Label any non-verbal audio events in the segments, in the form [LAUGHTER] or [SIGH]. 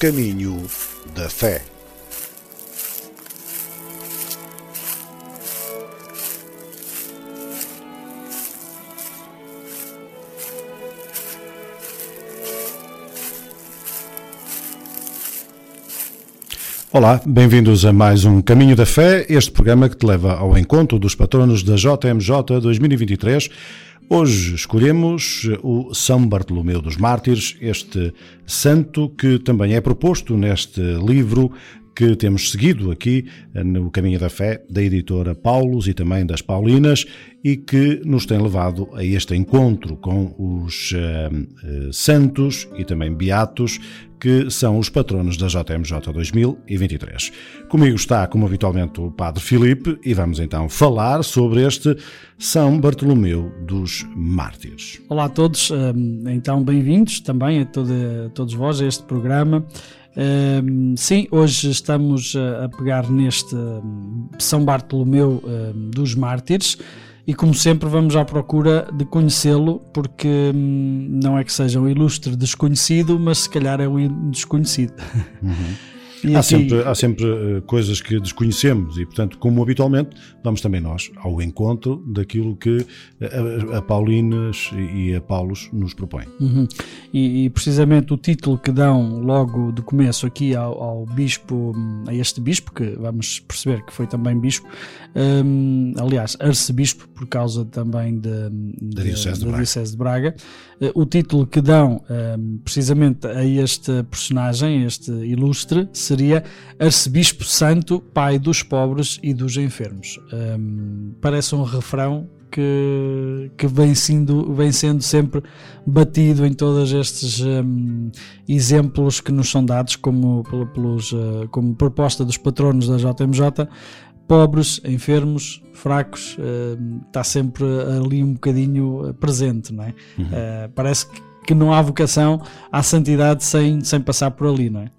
caminho da fé. Olá, bem-vindos a mais um Caminho da Fé, este programa que te leva ao encontro dos patronos da JMJ 2023. Hoje escolhemos o São Bartolomeu dos Mártires, este santo que também é proposto neste livro que temos seguido aqui no Caminho da Fé, da editora Paulos e também das Paulinas, e que nos tem levado a este encontro com os uh, santos e também beatos que são os patronos da JMJ 2023. Comigo está, como habitualmente, o Padre Filipe e vamos então falar sobre este São Bartolomeu dos Mártires. Olá a todos, então bem-vindos também a, a todos vós a este programa. Sim, hoje estamos a pegar neste São Bartolomeu dos Mártires e como sempre vamos à procura de conhecê-lo, porque hum, não é que seja um ilustre desconhecido, mas se calhar é um desconhecido. Uhum. [LAUGHS] E há, aqui... sempre, há sempre uh, coisas que desconhecemos e, portanto, como habitualmente, vamos também nós ao encontro daquilo que a, a Paulinas e a Paulos nos propõem. Uhum. E, e, precisamente o título que dão logo de começo aqui ao, ao, bispo, a este bispo, que vamos perceber que foi também bispo, um, aliás, arcebispo, por causa também de, de, da Diocese de, de, Diocese de Braga, uh, o título que dão um, precisamente a este personagem, este ilustre, seria Arcebispo Santo, Pai dos pobres e dos enfermos. Um, parece um refrão que, que vem, sendo, vem sendo sempre batido em todos estes um, exemplos que nos são dados como, pelos, uh, como proposta dos patronos da JMJ. Pobres, enfermos, fracos, está sempre ali um bocadinho presente, não é? Uhum. Uh, parece que, não há vocação à santidade sem, sem passar por ali, não é?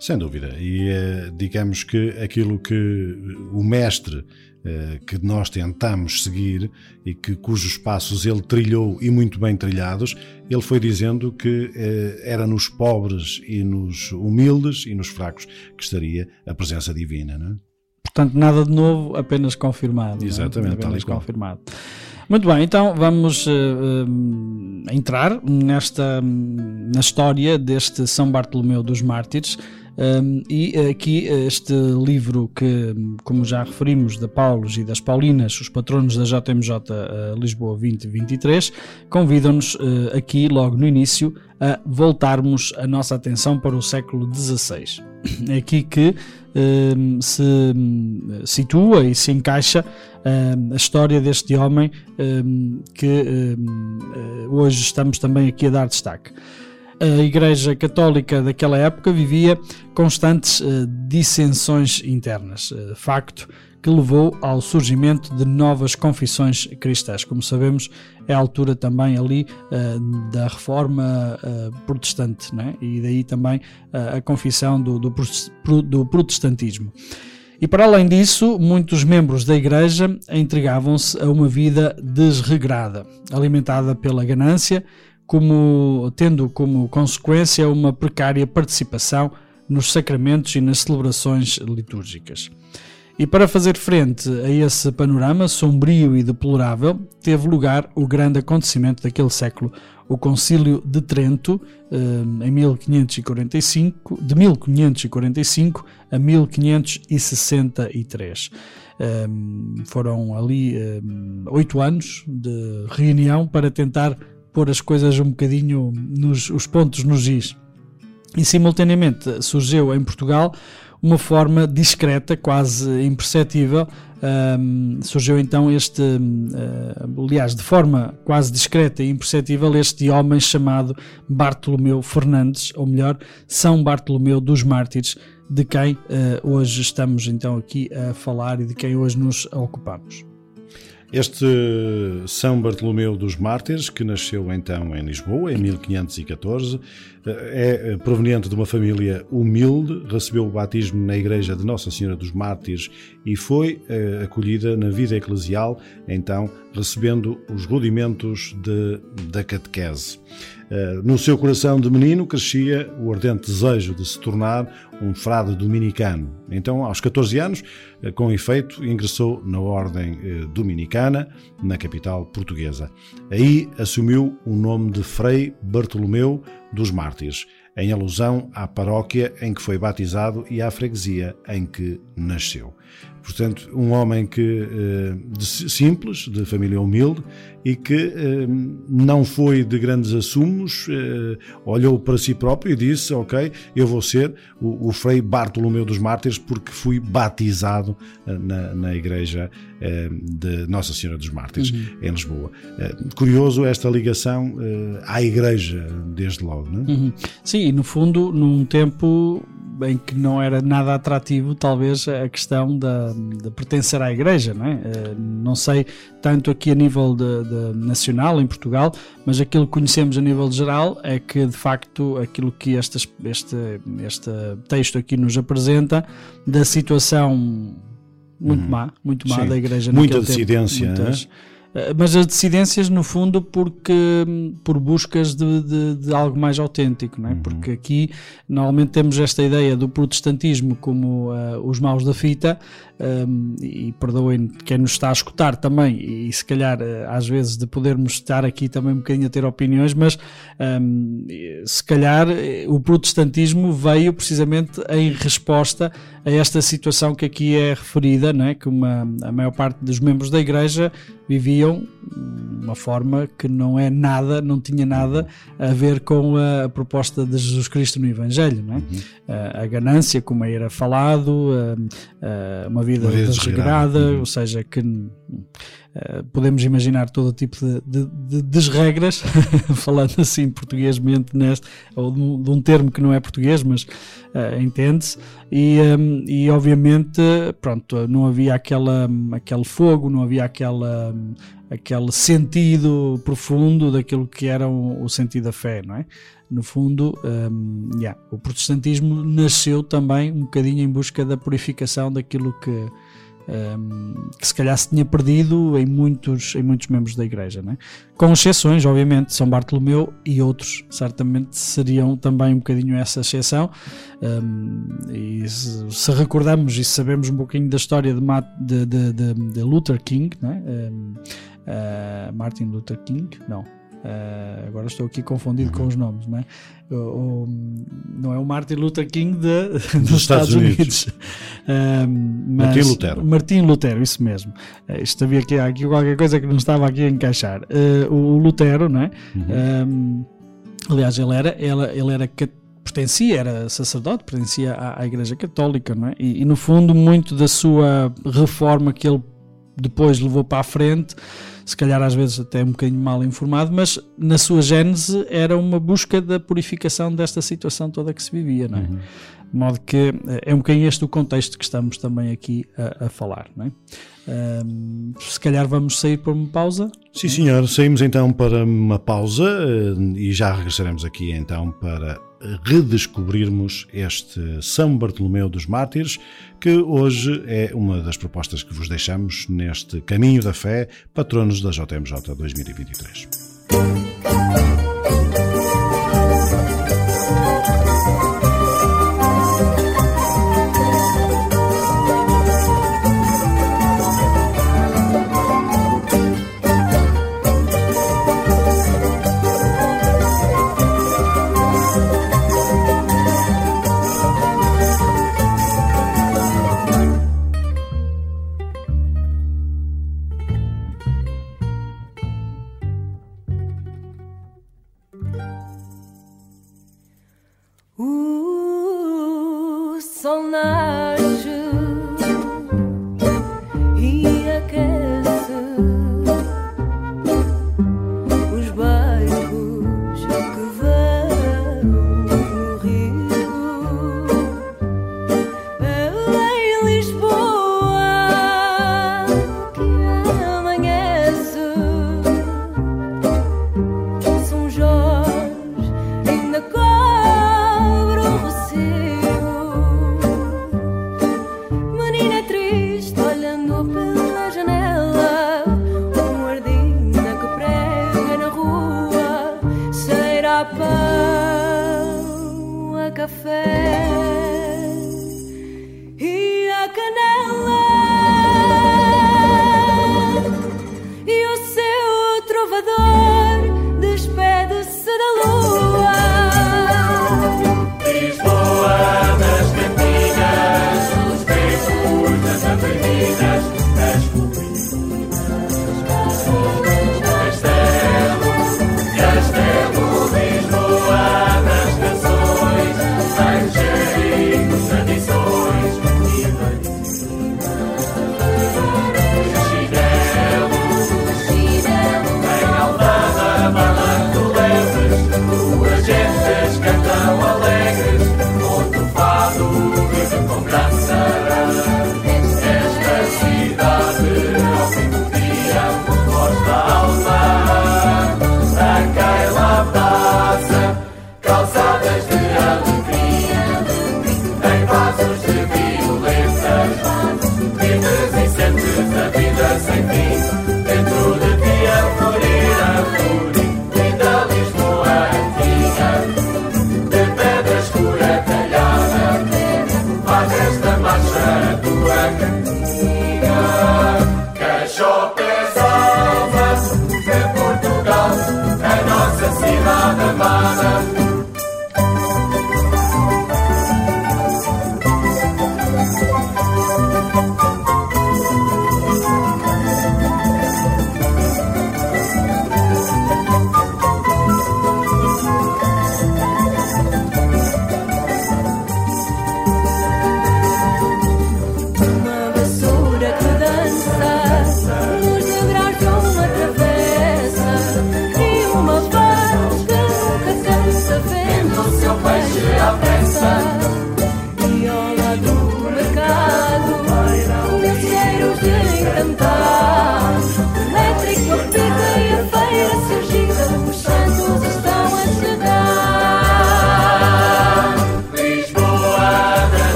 Sem dúvida. E eh, digamos que aquilo que o mestre eh, que nós tentamos seguir e que cujos passos ele trilhou e muito bem trilhados, ele foi dizendo que eh, era nos pobres e nos humildes e nos fracos que estaria a presença divina, não é? Portanto, nada de novo, apenas confirmado. É? Exatamente, é? apenas confirmado. Muito bem, então vamos uh, uh, entrar nesta na história deste São Bartolomeu dos Mártires. Um, e aqui este livro que, como já referimos, da Paulos e das Paulinas, os patronos da JMJ uh, Lisboa 2023, convidam-nos uh, aqui, logo no início, a voltarmos a nossa atenção para o século XVI. É aqui que se situa e se encaixa um, a história deste homem que uh, hoje estamos também aqui a dar destaque a Igreja Católica daquela época vivia constantes uh, dissensões internas, uh, facto que levou ao surgimento de novas confissões cristãs. Como sabemos, é a altura também ali uh, da reforma protestante, né? e daí também a confissão do, do, do protestantismo. E para além disso, muitos membros da Igreja entregavam-se a uma vida desregrada, alimentada pela ganância, como, tendo como consequência uma precária participação nos sacramentos e nas celebrações litúrgicas. E para fazer frente a esse panorama sombrio e deplorável, teve lugar o grande acontecimento daquele século, o Concílio de Trento, eh, em 1545, de 1545 a 1563. Eh, foram ali eh, oito anos de reunião para tentar pôr as coisas um bocadinho nos os pontos nos is. E simultaneamente surgiu em Portugal uma forma discreta, quase imperceptível. Um, surgiu então este, uh, aliás, de forma quase discreta e imperceptível, este homem chamado Bartolomeu Fernandes, ou melhor, São Bartolomeu dos Mártires, de quem uh, hoje estamos então aqui a falar e de quem hoje nos ocupamos. Este São Bartolomeu dos Mártires, que nasceu então em Lisboa em 1514, é proveniente de uma família humilde, recebeu o batismo na igreja de Nossa Senhora dos Mártires e foi eh, acolhida na vida eclesial, então recebendo os rudimentos de, da catequese. Eh, no seu coração de menino crescia o ardente desejo de se tornar um frade dominicano. Então, aos 14 anos, eh, com efeito, ingressou na Ordem eh, Dominicana, na capital portuguesa. Aí assumiu o nome de Frei Bartolomeu dos Mártires, em alusão à paróquia em que foi batizado e à freguesia em que nasceu. Portanto, um homem que eh, de simples, de família humilde e que eh, não foi de grandes assumos, eh, olhou para si próprio e disse: Ok, eu vou ser o, o Frei Bartolomeu dos Mártires porque fui batizado na, na igreja de Nossa Senhora dos Mártires, uhum. em Lisboa. Curioso esta ligação à igreja, desde logo, não é? Uhum. Sim, no fundo, num tempo em que não era nada atrativo, talvez, a questão da, de pertencer à igreja, não é? Eh, não sei tanto aqui a nível de, de nacional, em Portugal, mas aquilo que conhecemos a nível geral é que, de facto, aquilo que este, este, este texto aqui nos apresenta, da situação muito uhum. má, muito má Sim. da igreja Muita dissidência, tempo, muitas, eh, mas as dissidências no fundo porque por buscas de, de, de algo mais autêntico, não é? Uhum. porque aqui normalmente temos esta ideia do protestantismo como uh, os maus da fita um, e perdoem quem nos está a escutar também, e se calhar eh, às vezes de podermos estar aqui também um bocadinho a ter opiniões, mas um, se calhar eh, o protestantismo veio precisamente em resposta a esta situação que aqui é referida, não é? que uma, a maior parte dos membros da igreja viviam uma forma que não é nada, não tinha nada a ver com a, proposta de Jesus Cristo no Evangelho, não é? Uhum. A, ganância, como era falado, uma vida, vida desregrada, uhum. ou seja, que Uh, podemos imaginar todo tipo de, de, de desregras, [LAUGHS] falando assim portuguesmente, neste, ou de, de, um termo que não é português, mas uh, entende-se, e, um, e obviamente, pronto, não havia aquela, aquele fogo, não havia aquela, aquele sentido profundo daquilo que era o, o sentido da fé, não é? No fundo, um, yeah, o protestantismo nasceu também um bocadinho em busca da purificação daquilo que um, que se calhar se tinha perdido em muitos, em muitos membros da igreja, né? com exceções, obviamente, São Bartolomeu e outros certamente seriam também um bocadinho essa exceção. Um, e se, se, recordamos e sabemos um pouquinho da história de, de, de, de Luther King, né? um, uh, Martin Luther King, não, Uh, agora estou aqui confundido uhum. com os nomes, não é? O, o, não é o Martin Luther King de, [LAUGHS] dos, dos, Estados, Estados Unidos. Unidos. Uh, Martin Lutero. Martin Lutero, isso mesmo. Uh, isto havia aqui, aqui qualquer coisa que não estava aqui a encaixar. Uh, o, Lutero, não é? Uhum. aliás, ele era, ele, ele era pertencia, era sacerdote, pertencia à, à Igreja Católica, não é? E, e, no fundo, muito da sua reforma que ele depois levou para a frente se calhar às vezes até um bocadinho mal informado, mas na sua gênese era uma busca da purificação desta situação toda que se vivia, não é? Uhum. De modo que eh, é um bocadinho este o contexto que estamos também aqui a, a falar, não é? Um, se calhar vamos sair por uma pausa. Sim, senhor. Saímos então para uma pausa eh, e já regressaremos aqui então para redescobrirmos este São Bartolomeu dos Mártires, que hoje é uma das propostas que vos deixamos neste Caminho da Fé, patronos da JMJ 2023.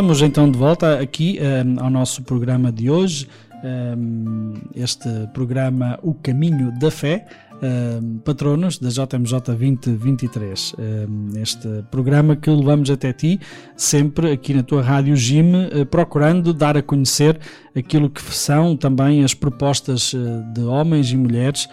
Estamos então de volta aqui um, ao nosso programa de hoje, um, este programa O Caminho da Fé, um, patronos da JMJ 2023. Um, este programa que levamos até ti, sempre aqui na tua Rádio Gime, uh, procurando dar a conhecer aquilo que são também as propostas de homens e mulheres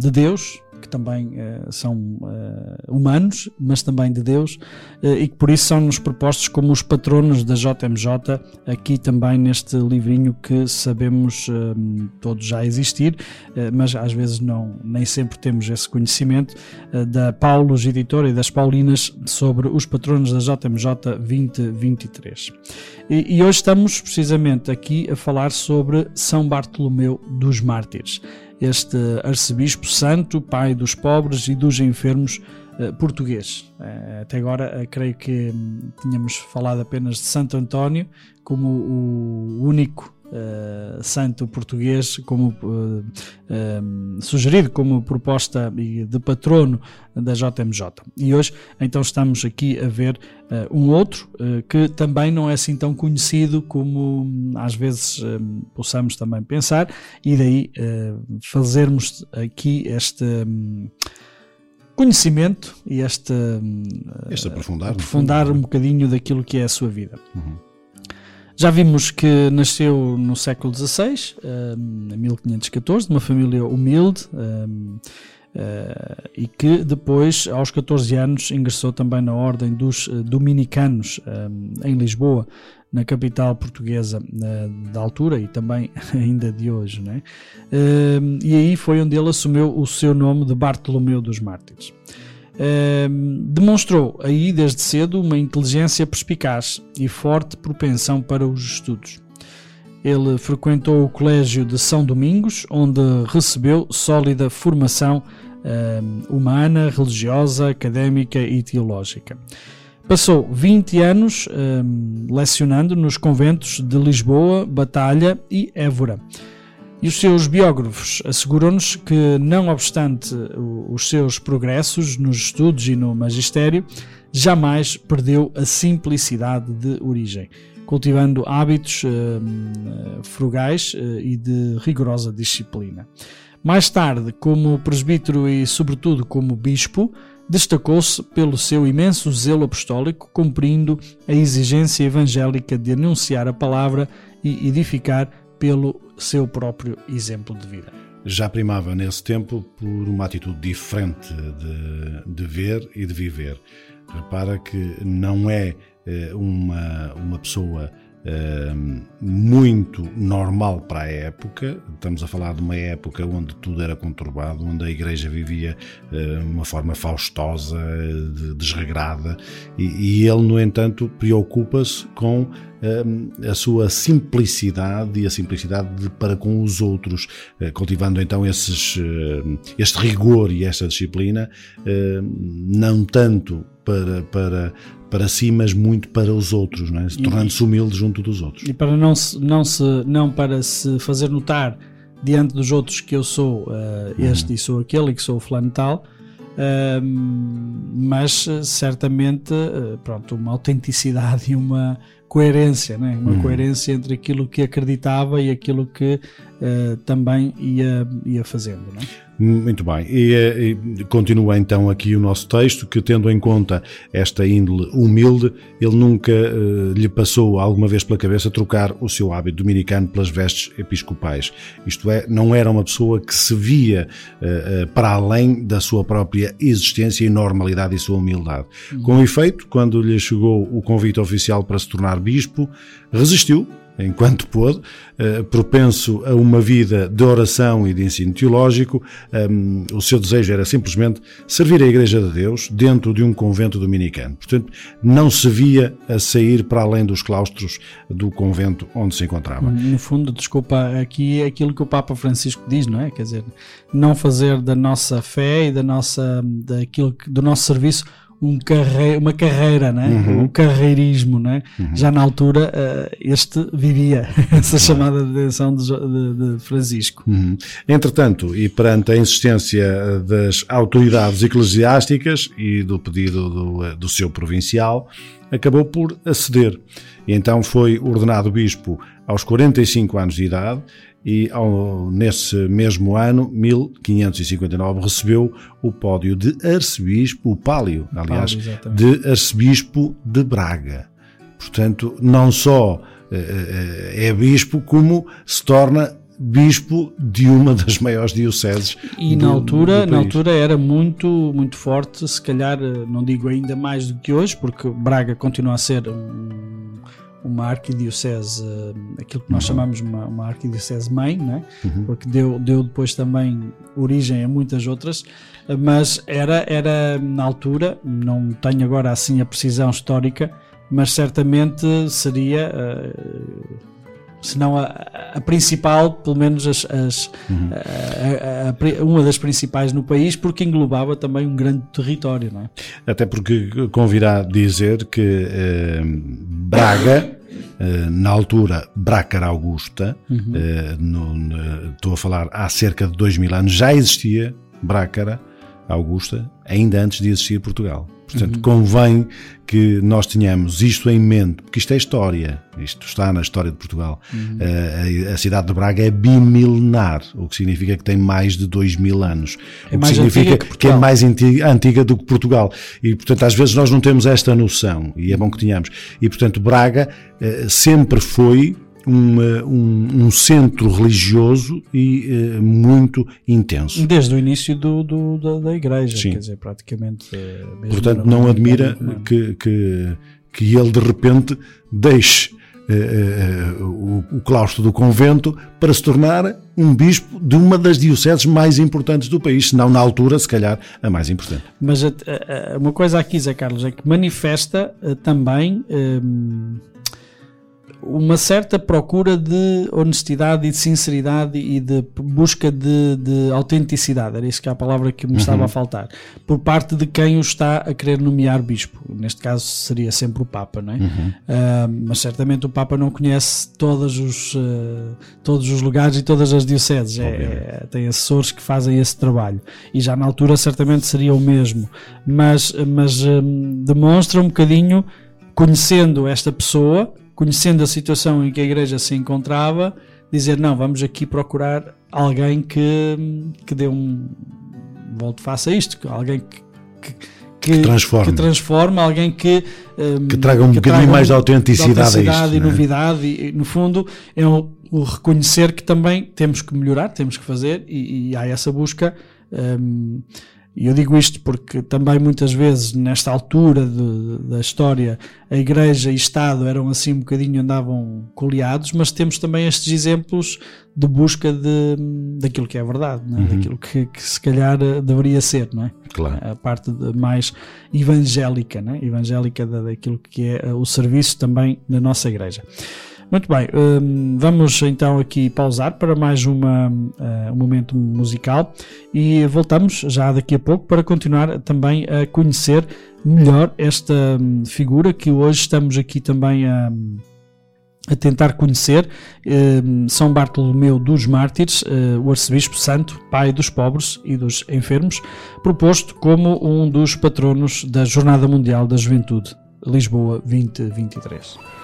de Deus, que também uh, são uh, humanos, mas também de Deus, e que por isso são-nos propostos como os patronos da JMJ, aqui também neste livrinho que sabemos todos já existir, mas às vezes não, nem sempre temos esse conhecimento, da Paulos Editora e das Paulinas sobre os patronos da JMJ 2023. E, e hoje estamos precisamente aqui a falar sobre São Bartolomeu dos Mártires este arcebispo santo, pai dos pobres e dos enfermos português. Uh, até agora, uh, creio que um, tínhamos falado apenas de Santo António como o único santo português, como um, sugerido como proposta de patrono da JMJ. E hoje, então, estamos aqui a ver um outro que também não é assim tão conhecido como hum, às vezes possamos também pensar, e daí fazermos aqui este hum, conhecimento e este, este aprofundar, aprofundar um bocadinho daquilo que é a sua vida. Uhum. Já vimos que nasceu no século XVI, em 1514, de uma família humilde, um, Uh, e que depois, aos 14 anos, ingressou também na Ordem dos uh, Dominicanos um, em Lisboa, na capital portuguesa uh, da altura e também [LAUGHS] ainda de hoje. Né? e aí foi onde ele assumiu o seu nome de Bartolomeu dos Mártires. demonstrou aí desde cedo uma inteligência perspicaz e forte propensão para os estudos. Ele frequentou o Colégio de São Domingos, onde recebeu sólida formação uh, humana, religiosa, académica e teológica. Passou 20 anos uh, lecionando nos conventos de Lisboa, Batalha e Évora. E os seus biógrafos asseguram-nos que, não obstante os seus progressos nos estudos e no magistério, jamais perdeu a simplicidade de origem cultivando hábitos uh, frugais uh, e de rigorosa disciplina. Mais tarde, como presbítero e, sobretudo, como bispo, destacou-se pelo seu imenso zelo apostólico, cumprindo a exigência evangélica de anunciar a palavra e edificar pelo seu próprio exemplo de vida. Já primava nesse tempo por uma atitude diferente de, de ver e de viver. Repara que não é eh, uma, uma pessoa Uh, muito normal para a época. Estamos a falar de uma época onde tudo era conturbado, onde a igreja vivia de uh, uma forma faustosa, de, desregrada, e, ele, no entanto, preocupa-se com a sua simplicidade e a simplicidade de, para com os outros, eh, cultivando então esses, este rigor e esta disciplina, não tanto para, para, para si, mas muito para os outros, não é? tornando-se humilde junto dos outros. E para não, se, não, se, não para se fazer notar diante dos outros que eu sou uh, este uhum. e sou aquele e que sou o fulano tal, uh, mas certamente uh, pronto, uma autenticidade [LAUGHS] e uma coerência, né? uma uhum. coerência entre aquilo que acreditava e aquilo que também ia, ia fazendo. Né? Muito bem, e, eh, e, continua então aqui o nosso texto, que tendo em conta esta índole humilde, ele nunca uh, lhe passou alguma vez pela cabeça trocar o seu hábito dominicano pelas vestes episcopais. Isto é, não era uma pessoa que se via uh, uh, para além da sua própria existência e normalidade e sua humildade. Com efeito, quando lhe chegou o convite oficial para se tornar bispo, resistiu, enquanto pôde, uh, propenso a uma vida de oração e de ensino teológico. Um, o seu desejo era simplesmente servir a Igreja de Deus dentro de um convento dominicano. Portanto, não se via a sair para além dos claustros do convento onde se encontrava. No fundo, desculpa, aqui é aquilo que o Papa Francisco diz, não é? Quer dizer, não fazer da nossa fé e da nossa, daquilo, do nosso serviço um carre, uma carreira, né? Uhum. o carreirismo. Né? Uhum. Já na altura, uh, este vivia [LAUGHS] essa chamada de atenção de, de, de Francisco. Uhum. Entretanto, e perante a insistência das autoridades eclesiásticas e do pedido do, do seu provincial, acabou por aceder. E então foi ordenado bispo aos 45 anos de idade e ao, nesse mesmo ano, 1559, recebeu o pódio de arcebispo, o pálio, aliás, pálio, de arcebispo de Braga. Portanto, não só uh, é bispo, como se torna bispo de uma das maiores dioceses. E do, na altura, na altura era muito muito forte, se calhar não digo ainda mais do que hoje, porque Braga continua a ser um uma arquidiocese, aquilo que nós chamamos uma, uma arquidiocese mãe, né? Uhum. porque deu, deu depois também origem a muitas outras, mas era, era na altura, não tenho agora assim a precisão histórica, mas certamente seria, uh, se não a, a, principal, pelo menos as, as uhum. a, a, uma das principais no país, porque englobava também um grande território. Não é? Até porque convirá dizer que eh, Braga. Uh, na altura, Brácara Augusta, uhum. uh, no, no, estou a falar há cerca de dois mil anos, já existia Brácara Augusta, ainda antes de existir Portugal. Portanto, convém que nós tenhamos isto em mente, porque isto é história, isto está na história de Portugal. Eh, a, a cidade de Braga é bimilenar, o que significa que tem mais de dois mil anos. É o que significa que que, é mais antiga, antiga do que Portugal. E, portanto, às vezes nós não temos esta noção, e é bom que tenhamos. E, portanto, Braga eh, sempre foi uma- um, um centro religioso e eh, muito intenso. Desde o início do, do- da, da igreja, Sim. quer dizer, praticamente. eh, Portanto, não admira romano. que, que, que ele de repente deixe eh, eh, o, o claustro do convento para se tornar um bispo de uma das dioceses mais importantes do país, se não na altura, se calhar, a mais importante. Mas uma coisa aqui, Zé Carlos, é que manifesta também uma certa procura de honestidade e de sinceridade e de busca de, de autenticidade. Era isso que é a palavra que me estava a faltar. Por parte de quem o está a querer nomear bispo. Neste caso seria sempre o Papa, não é? Ah, mas certamente o Papa não conhece todos os, eh, todos os lugares e todas as dioceses. É- é- tem assessores que fazem esse trabalho. E já na altura certamente seria o mesmo. Mas, mas hum, demonstra um bocadinho, conhecendo esta pessoa, conhecendo a situação em que a igreja se encontrava, dizer: não, vamos aqui procurar alguém que, que dê um. Volte, faça isto, que- alguém que. que que, transforme. que transforme, alguém que, hum, Que traga um bocadinho mais de autenticidade a isto, e é? novidade e, no fundo é o, o reconhecer que também temos que melhorar, temos que fazer e, e há essa busca hum, e eu digo isto porque também muitas vezes nesta altura de- da história a igreja e Estado eram assim um bocadinho andavam coleados, mas temos também estes exemplos de busca de, daquilo que é verdade, é? daquilo que, que se calhar eh, deveria ser, não é? Claro. a parte mais evangélica, né? evangélica da- daquilo que é eh, o serviço também na nossa igreja. Muito bem, hum, vamos então aqui pausar para mais uma, eh, um momento musical e voltamos já daqui a pouco para continuar também a conhecer melhor esta hum, figura que hoje estamos aqui também a a tentar conhecer eh, São Bartolomeu dos Mártires, eh, o arcebispo santo, pai dos pobres e dos enfermos, proposto como um dos patronos da Jornada Mundial da Juventude, Lisboa 2023.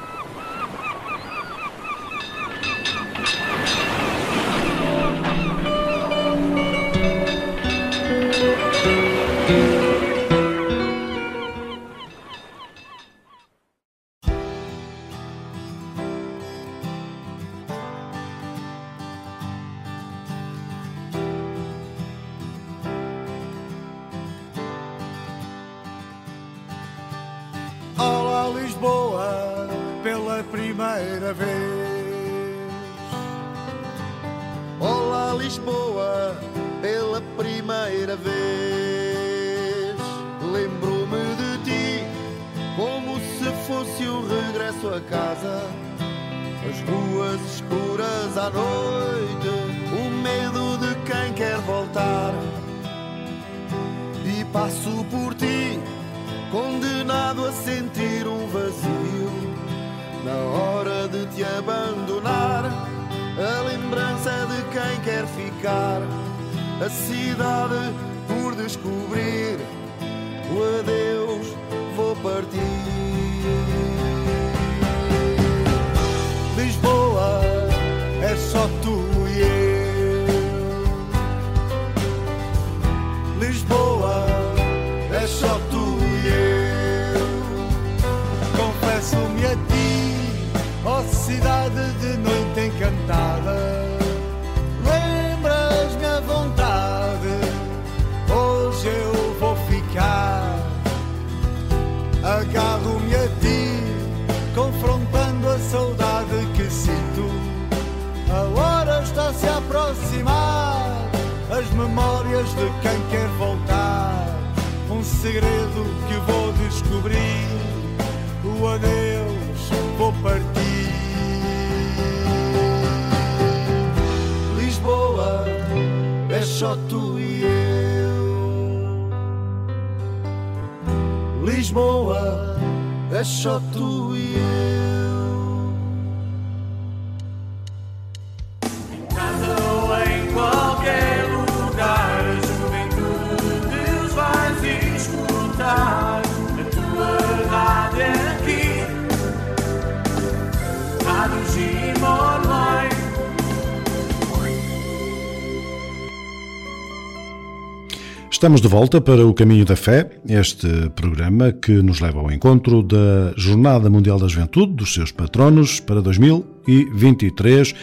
Estamos de volta para o Caminho da Fé, este programa que nos leva ao encontro da Jornada Mundial da Juventude, dos seus patronos, para 2023,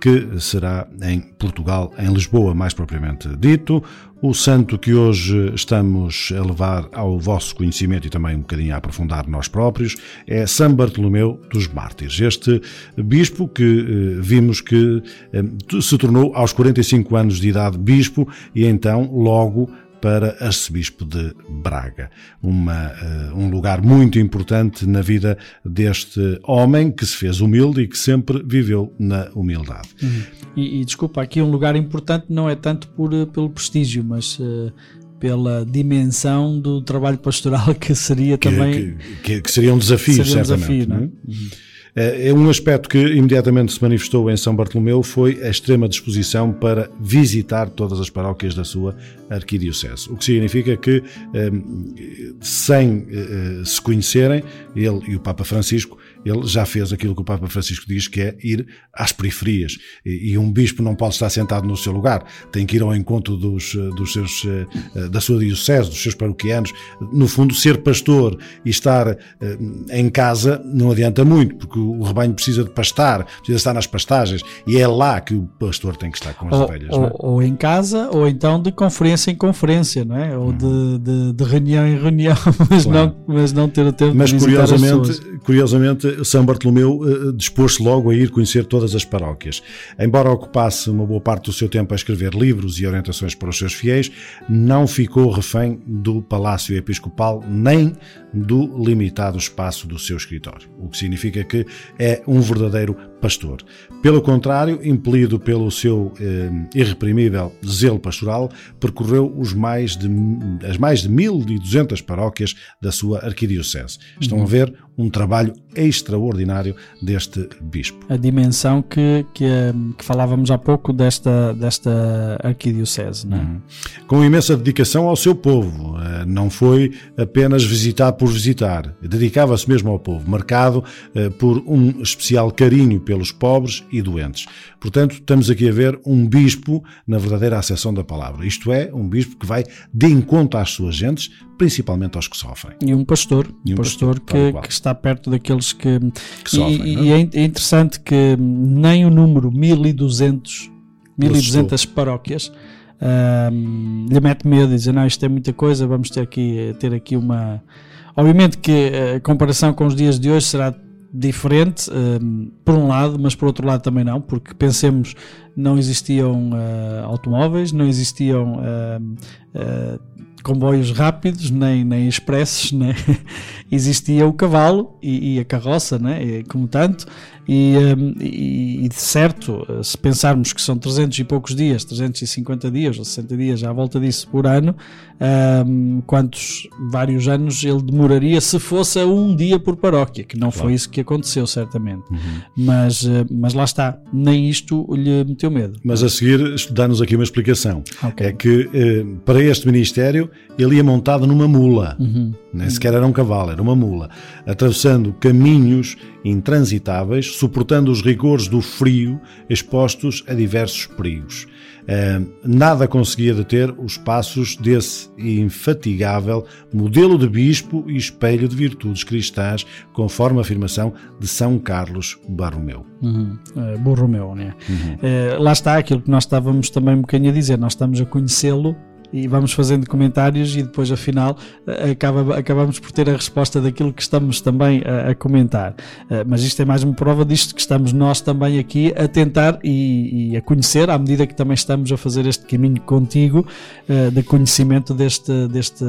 que será em Portugal, em Lisboa, mais propriamente dito. O santo que hoje estamos a levar ao vosso conhecimento e também um bocadinho a aprofundar nós próprios é São Bartolomeu dos Mártires. Este bispo que eh, vimos que eh, se tornou aos 45 anos de idade bispo e então logo para arcebispo de Braga. Uma, uh, um lugar muito importante na vida deste homem que se fez humilde e que sempre viveu na humildade. Uhum. E, e, desculpa, aqui um lugar importante não é tanto por, eh, pelo prestígio, mas uh, pela dimensão do trabalho pastoral [LAUGHS] que seria que, também. Que, que, que, seria um desafio, seria um certamente. Desafio, não é? É um aspecto que imediatamente se manifestou em São Bartolomeu foi a extrema disposição para visitar todas as paróquias da sua arquidiocese. O que significa que, sem se conhecerem, ele e o Papa Francisco, ele já fez aquilo que o Papa Francisco diz, que é ir às periferias. E um bispo não pode estar sentado no seu lugar, tem que ir ao encontro dos, dos seus, da sua diocese, dos seus paroquianos. No fundo, ser pastor e estar em casa não adianta muito, porque o rebanho precisa de pastar, precisa estar nas pastagens, e é lá que o pastor tem que estar com as ou, ovelhas. Ou, é? ou, em casa, ou então de conferência em conferência, não é? Ou hum. de, de, de, reunião em reunião, [LAUGHS] mas, claro. não, mas não ter o tempo mas de curiosamente, curiosamente, São Bartolomeu uh, dispôs-se logo a ir conhecer todas as paróquias. Embora ocupasse uma boa parte do seu tempo a escrever livros e orientações para os seus fiéis, não ficou refém do palácio episcopal nem do limitado espaço do seu escritório, o que significa que é um verdadeiro pastor. Pelo contrário, impelido pelo seu eh, irreprimível zelo pastoral, percorreu os mais de, as mais de 1200 paróquias da sua arquidiocese. Estão a ver um trabalho extraordinário deste bispo. A dimensão que, que, que falávamos há pouco desta, desta arquidiocese. Não é? uhum. Com imensa dedicação ao seu povo. Eh, não foi apenas visitar por visitar. Dedicava-se mesmo ao povo, marcado eh, por um especial carinho pelos pobres e doentes. Portanto, estamos aqui a ver um bispo na verdadeira acessão da palavra. Isto é, um bispo que vai de encontro às suas gentes, principalmente aos que sofrem. E um pastor, E um pastor, pastor, que, que está perto daqueles que, Que sofrem, e, não e é é interessante que nem o número 1200 1200 paróquias ahm, lhe mete medo e dizer não, isto é muita coisa, vamos ter aqui, ter aqui uma obviamente que eh, a comparação com os dias de hoje será diferente ahm, por um lado, mas por outro lado também não, porque pensemos não existiam ah, automóveis, não existiam ahm, ah, comboios rápidos, nem, nem expressos, né? [LAUGHS] existia o cavalo e, e a carroça, né? Como tanto, e, hum, e, e de certo, se pensarmos que são 300 e poucos dias, 350 dias ou 60 dias à volta disso por ano, hum, quantos vários anos ele demoraria se fosse a um dia por paróquia, que não foi isso que aconteceu, certamente. Mas, eh, mas lá está, nem isto lhe meteu medo. Mas a seguir dá-nos aqui uma explicação. Ok. É que eh, para este ministério ele ia montado numa mula. Nem sequer era um cavalo, era uma mula. Atravessando caminhos intransitáveis, suportando os rigores do frio, expostos a diversos perigos. Eh, nada conseguia deter os passos desse infatigável modelo de bispo e espelho de virtudes cristãs, conforme a afirmação de São Carlos Barromeu. Uhum. Uh, Borromeu, né? Uh, lá está aquilo que nós estávamos também um bocadinho a dizer, nós estamos a conhecê-lo e vamos fazendo comentários e depois afinal uh, acaba, acabamos por ter a resposta daquilo que estamos também a, a comentar. Uh, mas isto é mais uma prova disto que estamos nós também aqui a tentar e, e a conhecer à medida que também estamos a fazer este caminho contigo uh, de conhecimento deste, deste,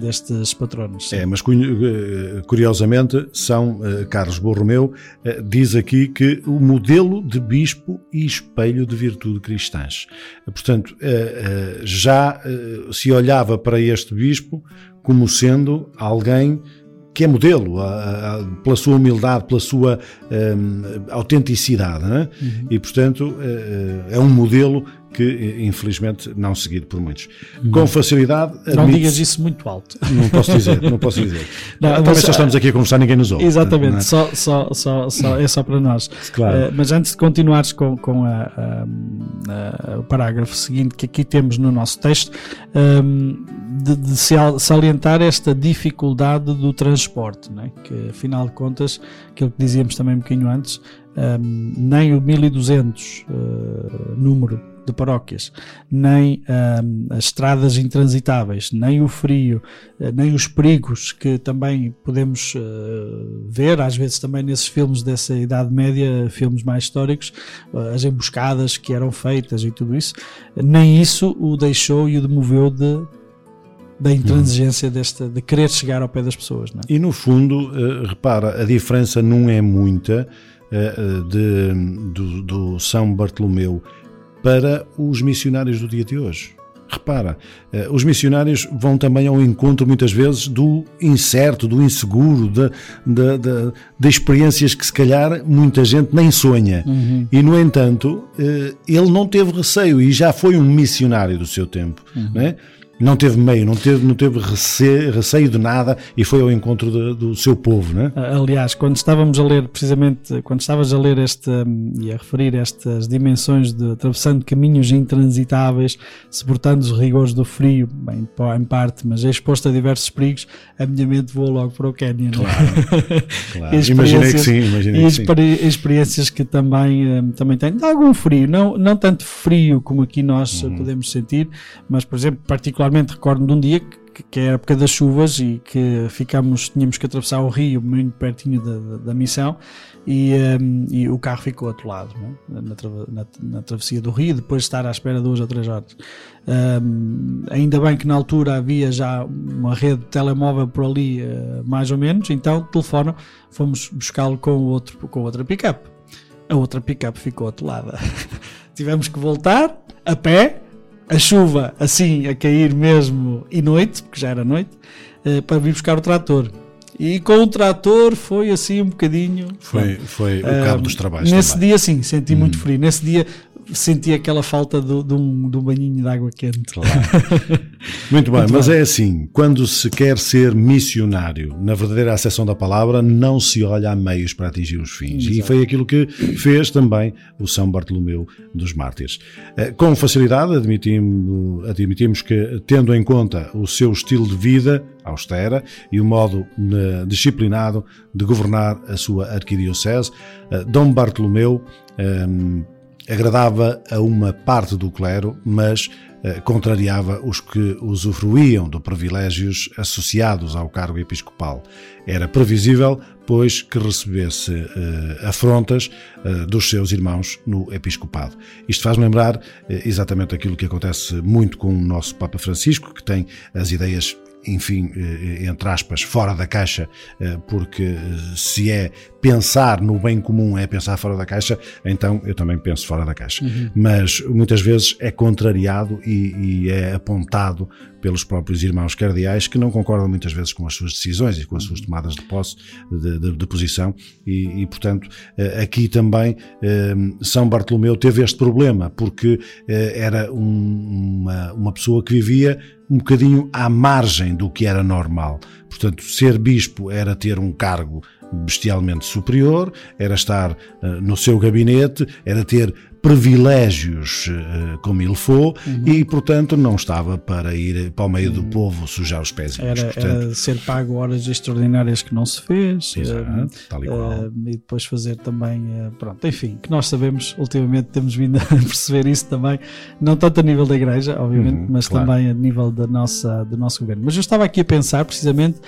destes patronos. É, mas eh, curiosamente, São eh, Carlos Borromeu eh, diz aqui que o modelo de bispo e espelho de virtude cristãs. Eh, Portanto, eh, eh, já eh, se olhava para este bispo como sendo alguém que é modelo, a- a- pela sua humildade, pela sua eh, autenticidade, é? e portanto eh, é um modelo que eh, infelizmente não seguido por muitos. Com facilidade, Não digas isso muito alto. Não posso dizer, não posso dizer. [LAUGHS] Não, Também mas- só estamos aqui a conversar, ninguém nos ouve. Exatamente, não é? só, só, só, só- é só para nós. Claro. Eh, mas antes de continuares com, com a- a- a- o parágrafo seguinte que aqui temos no nosso texto, ehm, de, de salientar esta dificuldade do transporte, né? que afinal de contas, aquilo que dizíamos também um bocadinho antes, ehm, nem o 1200 eh, número de paróquias, nem as estradas intransitáveis, nem o frio, eh, nem os perigos que também podemos eh, ver, às vezes também nesses filmes dessa Idade Média, filmes mais históricos, eh, as emboscadas que eram feitas e tudo isso, nem isso o deixou e o demoveu de, da intransigência desta, de querer chegar ao pé das pessoas. É? E no fundo, repara, a diferença não é muita de, do, do São Bartolomeu para os missionários do dia de hoje. Repara, eh, os missionários vão também ao encontro muitas vezes do incerto, do inseguro, de, de, de- de experiências que se calhar muita gente nem sonha. E no entanto, eh, ele não teve receio e já foi um missionário do seu tempo. Não, é? Não teve meio, não teve, não teve rece- receio de nada e foi ao encontro de- do seu povo. Não é? Aliás, quando estávamos a ler, precisamente, quando estavas a ler este hum, e a referir estas dimensões de atravessando caminhos intransitáveis, suportando os rigores do frio, bem, em parte, mas exposto a diversos perigos, a minha mente voou logo para o Quénia. é? Claro. [LAUGHS] E Imaginei que sim, imaginei que sim. experi- experiências que também, hum, também têm algum frio, não, não tanto frio como aqui nós Uhum. podemos sentir, mas por exemplo, particularmente recordo de um dia que, que é a época das chuvas e que ficamos, tínhamos que atravessar o rio muito pertinho da, da, missão e, hum, e o carro ficou atolado é? na, na- na travessia do rio, depois de estar à espera duas ou três horas. Hum, ainda bem que na altura havia já uma rede de telemóvel por ali, eh, mais ou menos, então telefonam, fomos buscá-lo com, outro, com outra pick-up. A outra pick-up ficou atolada. [LAUGHS] Tivemos que voltar a pé, a chuva assim a cair mesmo e noite, porque já era noite, eh, para vir buscar o trator. E com o trator foi assim um bocadinho. Foi, foi o cabo dos trabalhos. Nesse também. Hum. dia, sim, senti muito frio. Nesse dia senti aquela falta do- de, um, de um banhinho de água quente. [LAUGHS] Muito bem, mas é assim: quando se quer ser missionário, na verdadeira acessão da palavra, não se olha a meios para atingir os fins. E foi aquilo que fez também o São Bartolomeu dos Mártires. Eh, Com facilidade, admitimos, admitimos que, tendo em conta o seu estilo de vida austera e o modo eh, disciplinado de governar a sua arquidiocese, eh, Dom Bartolomeu. Agradava a uma parte do clero, mas eh, contrariava os que usufruíam de privilégios associados ao cargo episcopal. Era previsível, pois, que recebesse eh, afrontas eh, dos seus irmãos no episcopado. Isto faz-me lembrar eh, exatamente aquilo que acontece muito com o nosso Papa Francisco, que tem as ideias enfim, eh, entre aspas, fora da caixa, eh, porque eh, se é pensar no bem comum é pensar fora da caixa, então eu também penso fora da caixa. Mas muitas vezes é contrariado e, e é apontado pelos próprios irmãos cardeais que não concordam muitas vezes com as suas decisões e com as suas tomadas de posse, de, de- de posição, e, e, portanto aqui também São Bartolomeu teve este problema, porque era um- uma, uma pessoa que vivia um bocadinho à margem do que era normal. Portanto, ser bispo era ter um cargo bestialmente superior, era estar eh, no seu gabinete, era ter privilégios eh, como ele for e, portanto, não estava para ir para o meio do povo sujar os pés. Era, portanto, era ser pago horas extraordinárias que não se fez. Exato, eh, tal e qual. eh, e depois fazer também, pronto, enfim, que nós sabemos, ultimamente temos vindo [LAUGHS] a perceber isso também, não tanto a nível da igreja, obviamente, Uhum, mas claro. também a nível da nossa, do nosso governo. Mas eu estava aqui a pensar precisamente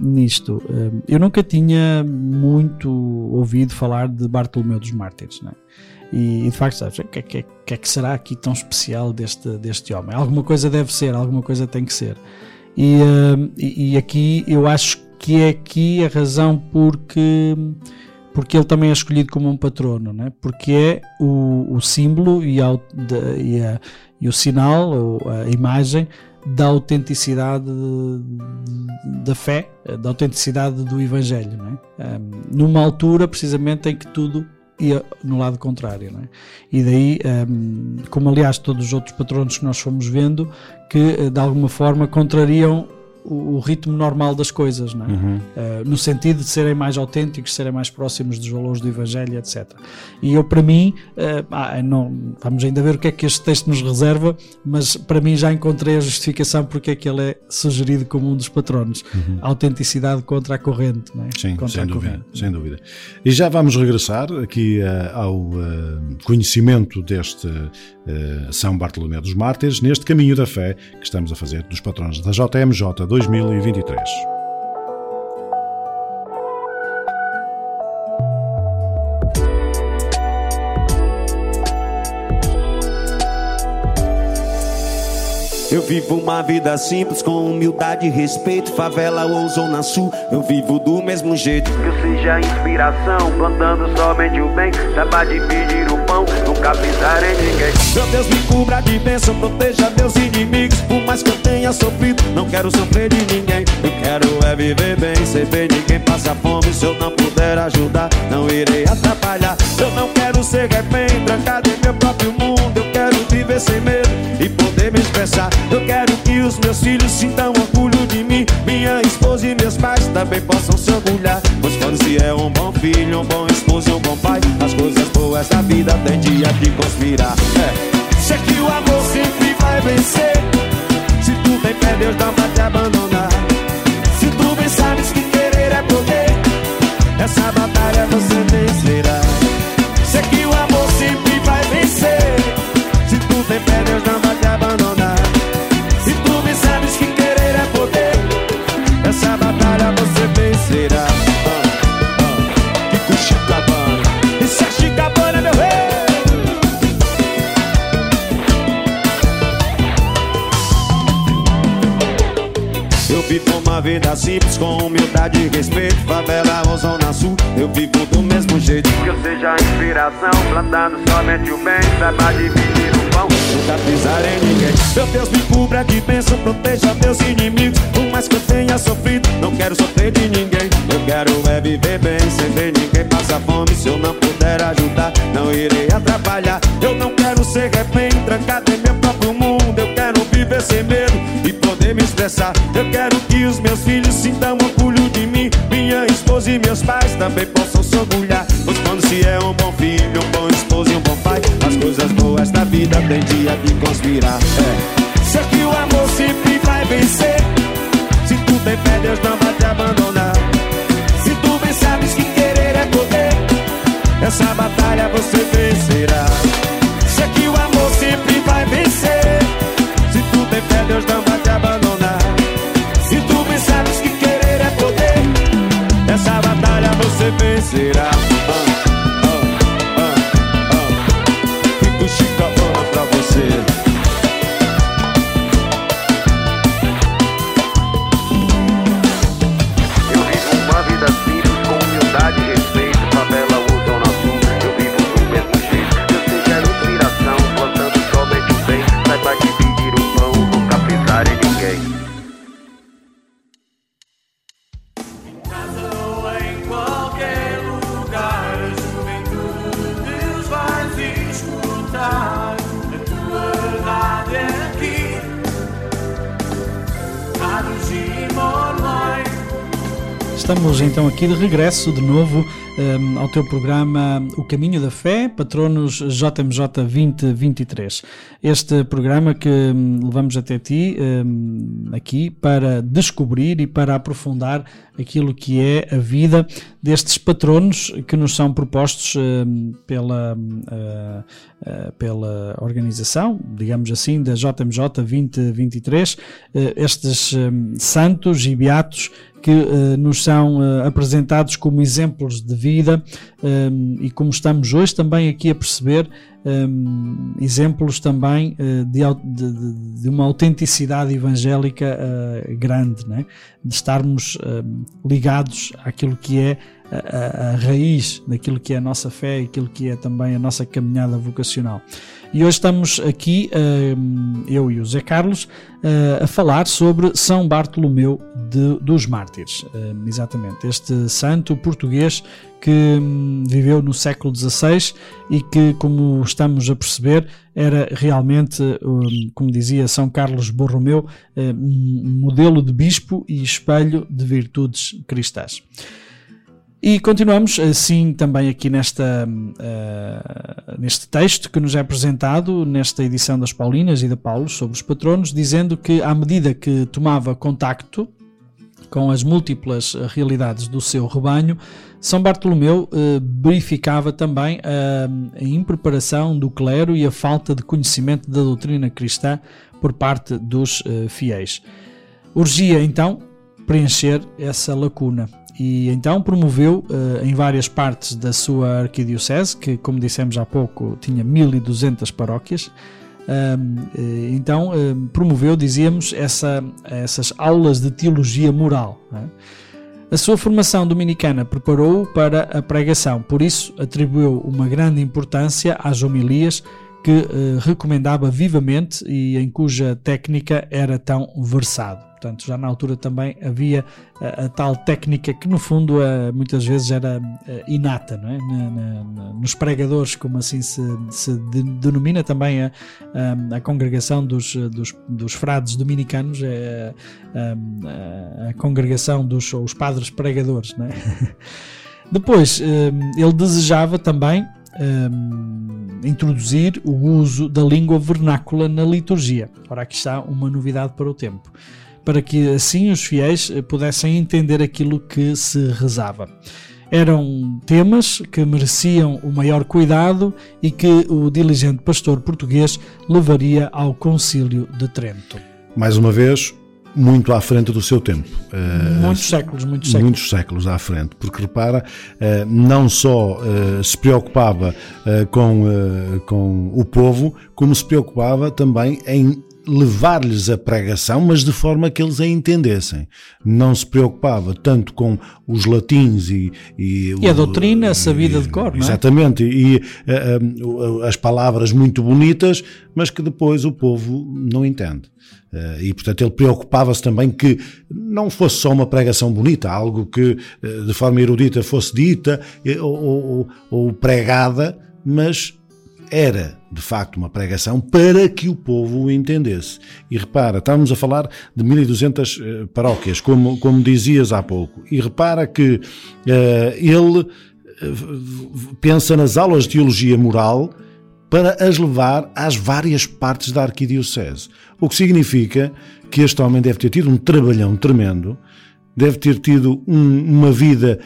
nisto. Eu nunca tinha muito ouvido falar de Bartolomeu dos Mártires, não é? E, e, de facto, sabes, o que, é- que, que é que será aqui tão especial deste, deste homem? Alguma coisa deve ser, alguma coisa tem que ser. E, eh, e, e aqui eu acho que é aqui a razão porque, porque ele também é escolhido como um patrono, né? porque é o, o símbolo e, a, e, a- e o sinal, ou a imagem da autenticidade de- da fé, da autenticidade do Evangelho. Não é? Um, numa altura precisamente em que tudo ia no lado contrário. Não é? E daí, um, como aliás todos os outros patronos que nós fomos vendo, que eh, de alguma forma contrariam o, o ritmo normal das coisas, não é? Uh, no sentido de serem mais autênticos, serem mais próximos dos valores do Evangelho, etc. E eu, para mim, uh, ah, não, vamos ainda ver o que é que este texto nos reserva, mas para mim já encontrei a justificação porque é que ele é sugerido como um dos patronos. A autenticidade contra a corrente, não é? Sim, contra sem a dúvida, corrente. sem dúvida. E já vamos regressar aqui eh, ao conhecimento deste São Bartolomeu dos Mártires, neste caminho da fé que estamos a fazer dos patronos da JMJ 2023. Eu vivo uma vida simples, com humildade e respeito. Favela ou Zona Sul, eu vivo do mesmo jeito. Que eu seja inspiração, plantando somente o bem. Dá de pedir o pão, nunca pisar em ninguém. Meu Deus me cubra de bênção, proteja meus inimigos. Por mais que eu tenha sofrido, não quero sofrer de ninguém. Eu quero é viver bem, sem ver ninguém passar fome. Se eu não puder ajudar, não irei atrapalhar. Eu não quero ser refém, trancado em meu próprio mundo. Viver sem medo e poder me expressar. Eu quero que os meus filhos sintam orgulho de mim. Minha esposa e meus pais também possam se orgulhar. Pois quando se é um bom filho, um bom esposo e um bom pai, as coisas boas da vida tem dia de conspirar. É. Sei que o amor sempre vai vencer. Se tu tem fé, Deus não vai te abandonar. Se tu bem sabes que querer é poder, essa batalha você vencerá. Vivo uma vida simples com humildade e respeito. Favela ou Zona Sul, eu vivo do mesmo jeito. Que eu seja inspiração, plantando somente o bem. De pedir o pão, nunca pisar em ninguém. Meu Deus me cubra de bênção, proteja meus inimigos. Por mais que eu tenha sofrido, não quero sofrer de ninguém. Eu quero é viver bem, sem ver ninguém passar fome. Se eu não puder ajudar, não irei atrapalhar. Eu não quero ser refém, trancado em meu próprio mundo. Eu quero viver sem medo Eu quero que os meus filhos sintam orgulho de mim. Minha esposa e meus pais também possam se orgulhar. Pois quando se é um bom filho, um bom esposo e um bom pai, as coisas boas da vida tem dia de conspirar. É. Sei que o amor sempre vai vencer. Se tu tem fé, Deus não vai te abandonar. Se tu bem sabes que querer é poder, essa batalha aqui de regresso de novo um, ao teu programa O Caminho da Fé, Patronos JMJ 2023. Este programa que hum, levamos até ti hum, aqui para descobrir e para aprofundar aquilo que é a vida destes patronos que nos são propostos pela, ah, ah, pela organização, digamos assim, da JMJ 2023, eh, estes santos e beatos que eh, nos são eh, apresentados como exemplos de vida um, e como estamos hoje também aqui a perceber exemplos também eh, de, de- de- uma autenticidade evangélica eh, grande, né? de estarmos ligados àquilo que é a, a- a raiz daquilo que é a nossa fé e aquilo que é também a nossa caminhada vocacional. E hoje estamos aqui, hum, eu e o Zé Carlos, eh, a falar sobre São Bartolomeu de- dos Mártires. Hum, exatamente, este santo português que hum, viveu no século XVI e que, como estamos a perceber, era realmente, hum, como dizia São Carlos Borromeu, eh, um modelo de bispo e espelho de virtudes cristãs. E continuamos assim também aqui nesta, eh, neste texto que nos é apresentado nesta edição das Paulinas e da Paulo sobre os patronos, dizendo que à medida que tomava contacto com as múltiplas eh, realidades do seu rebanho, São Bartolomeu eh, verificava também a, a impreparação do clero e a falta de conhecimento da doutrina cristã por parte dos eh, fiéis. Urgia então preencher essa lacuna e então promoveu eh, em várias partes da sua arquidiocese, que como dissemos há pouco tinha 1200 paróquias, eh, então ahm, promoveu, dizíamos, essa, essas aulas de teologia moral. não é? A sua formação dominicana preparou-o para a pregação, por isso atribuiu uma grande importância às homilias que eh, recomendava vivamente e em cuja técnica era tão versado. Portanto, já na altura também havia a, a tal técnica que, no fundo, eh, muitas vezes era eh, inata, não é? Na- na- nos pregadores, como assim se, se de- denomina também a, a, a congregação dos, dos, dos frades dominicanos, é a, a- a congregação dos os padres pregadores. Não é? [LAUGHS] Depois, eh, ele desejava também eh, introduzir o uso da língua vernácula na liturgia. Ora, aqui está uma novidade para o tempo. Para que assim os fiéis eh, pudessem entender aquilo que se rezava. Eram temas que mereciam o maior cuidado e que o diligente pastor português levaria ao Concílio de Trento. Mais uma vez, muito à frente do seu tempo. Eh, Muitos séculos, muitos séculos. muitos séculos à frente, porque repara, eh, não só se preocupava com, com o povo, como se preocupava também em levar-lhes a pregação, mas de forma que eles a entendessem. Não se preocupava tanto com os latins e... E, E a o- doutrina sabida de cor, não é? Exatamente, e eh, eh, o- as palavras muito bonitas, mas que depois o povo não entende. Eh, E, portanto, ele preocupava-se também que não fosse só uma pregação bonita, algo que eh, de forma erudita fosse dita eh, ou, ou- ou pregada, mas era de facto uma pregação para que o povo o entendesse. E repara, estávamos a falar de 1200 eh, paróquias, como, como dizias há pouco, e repara que eh, ele eh, pensa nas aulas de teologia moral para as levar às várias partes da arquidiocese. O que significa que este homem deve ter tido um trabalhão tremendo, deve ter tido um- uma vida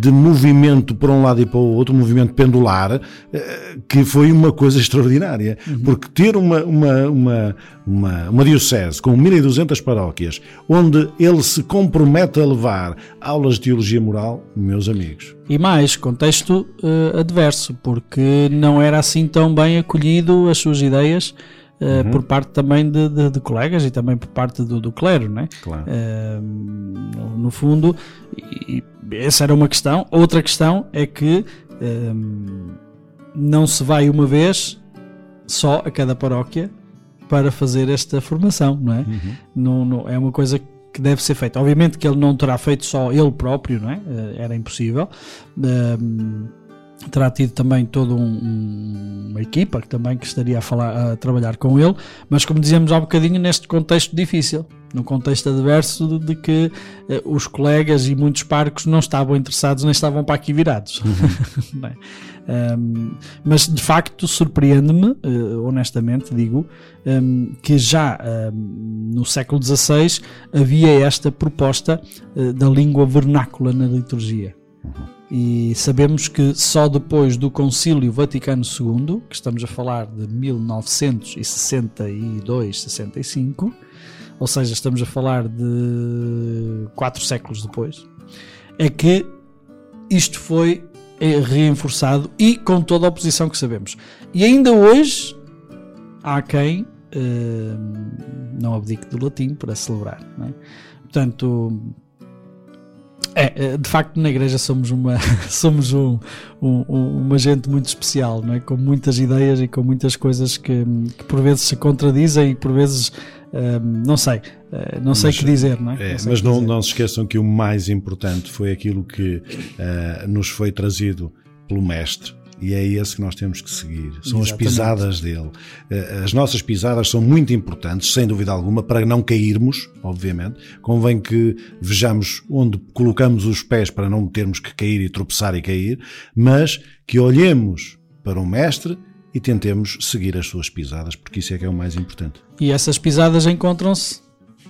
de movimento para um lado e para o outro, um movimento pendular, eh, que foi uma coisa extraordinária. Porque ter uma, uma, uma, uma, uma diocese com 1200 paróquias, onde ele se compromete a levar aulas de teologia moral, meus amigos, E mais, contexto eh, adverso, porque não era assim tão bem acolhido as suas ideias eh, por parte também de, de- de colegas e também por parte do, do clero, né? Claro. Eh, no, no fundo, e, e essa era uma questão. Outra questão é que eh, não se vai uma vez só a cada paróquia para fazer esta formação, não é? Não, não- é uma coisa que deve ser feita. Obviamente que ele não terá feito só ele próprio, não é? Era impossível. Terá tido também toda um- um- uma equipa que também que estaria a, falar, a trabalhar com ele, mas como dizíamos há bocadinho, neste contexto difícil, no contexto adverso de, de que eh, os colegas e muitos parcos não estavam interessados nem estavam para aqui virados. [LAUGHS] É? Um, mas de facto surpreende-me, eh, honestamente digo, um, que já um, no século XVI havia esta proposta eh, da língua vernácula na liturgia. E sabemos que só depois do Concílio Vaticano II, que estamos a falar de 1962, 65, ou seja, estamos a falar de quatro séculos depois, é que isto foi eh, reforçado e com toda a oposição que sabemos. E ainda hoje há quem eh, não abdique do latim para celebrar. é? Portanto, É, eh, de facto, na igreja somos uma, [LAUGHS] somos um, um- um- uma gente muito especial, não é? com muitas ideias e com muitas coisas que, que por vezes se contradizem e por vezes eh, não sei, eh, não sei o que dizer, não é? É, sei o mas não, não se esqueçam que o mais importante foi aquilo que eh, nos foi trazido pelo Mestre. E é esse que nós temos que seguir. São as Exatamente. pisadas dele. Eh, As nossas pisadas são muito importantes, sem dúvida alguma, para não cairmos, obviamente. Convém que vejamos onde colocamos os pés para não termos que cair e tropeçar e cair, mas que olhemos para o Mestre e tentemos seguir as suas pisadas, porque isso é que é o mais importante. E essas pisadas encontram-se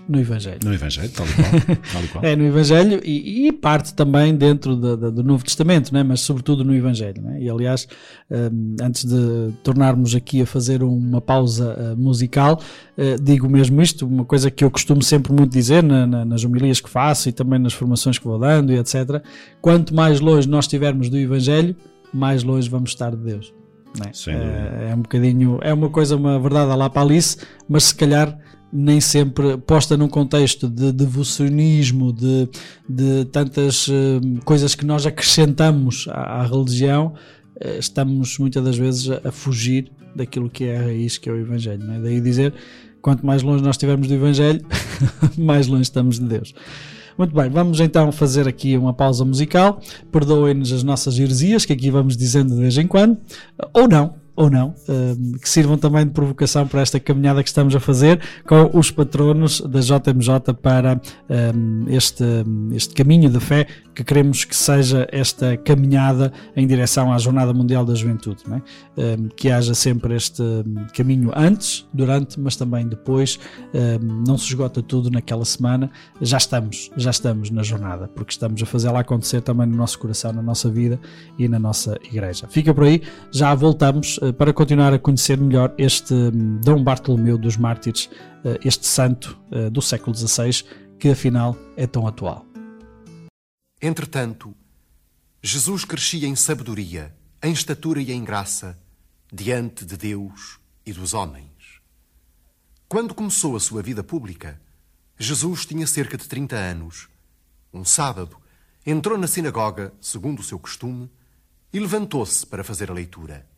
no Evangelho. No Evangelho, tal e qual. Tal e qual. [LAUGHS] É no Evangelho e, e parte também dentro da- da- do Novo Testamento, né? mas sobretudo no Evangelho. Né? E aliás, hum, antes de tornarmos aqui a fazer uma pausa uh, musical, uh, digo mesmo isto, uma coisa que eu costumo sempre muito dizer na- na- nas homilias que faço e também nas formações que vou dando e etc. Quanto mais longe nós estivermos do Evangelho, mais longe vamos estar de Deus. É, é um bocadinho, é uma coisa, uma verdade à lá para Alice, mas se calhar nem sempre posta num contexto de devocionismo, de, de tantas eh, coisas que nós acrescentamos à, à religião, eh, estamos muitas das vezes a, fugir daquilo que é a raiz, que é o Evangelho. É? Daí dizer, quanto mais longe nós estivermos do Evangelho, [LAUGHS] mais longe estamos de Deus. Muito bem, vamos então fazer aqui uma pausa musical. Perdoem-nos as nossas heresias, que aqui vamos dizendo de vez em quando, ou não, ou não, hum, que sirvam também de provocação para esta caminhada que estamos a fazer com os patronos da JMJ para hum, este, este caminho de fé que queremos que seja esta caminhada em direção à Jornada Mundial da Juventude. é? Hum, que haja sempre este caminho antes, durante, mas também depois. Não se esgota tudo naquela semana. Já estamos, já estamos na jornada, porque estamos a fazê-la acontecer também no nosso coração, na nossa vida e na nossa igreja. Fica por aí, já voltamos para continuar a conhecer melhor este hum, Dom Bartolomeu dos Mártires, eh, este santo eh, do século XVI, que afinal é tão atual. Entretanto, Jesus crescia em sabedoria, em estatura e em graça, diante de Deus e dos homens. Quando começou a sua vida pública, Jesus tinha cerca de 30 anos. Um sábado, entrou na sinagoga, segundo o seu costume, e levantou-se para fazer a leitura.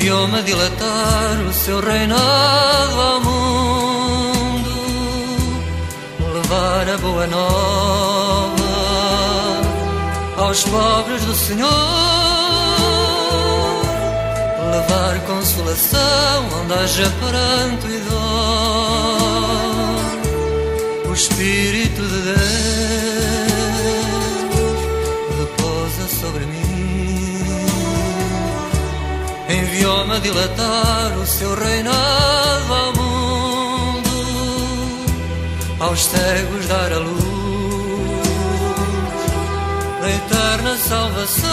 Enviou-me dilatar o seu reinado ao mundo, levar a boa nova aos pobres do Senhor, levar consolação onde haja pranto e dor. O Espírito de Deus Enviou-me a dilatar o seu reinado ao mundo, aos cegos dar a luz da eterna salvação,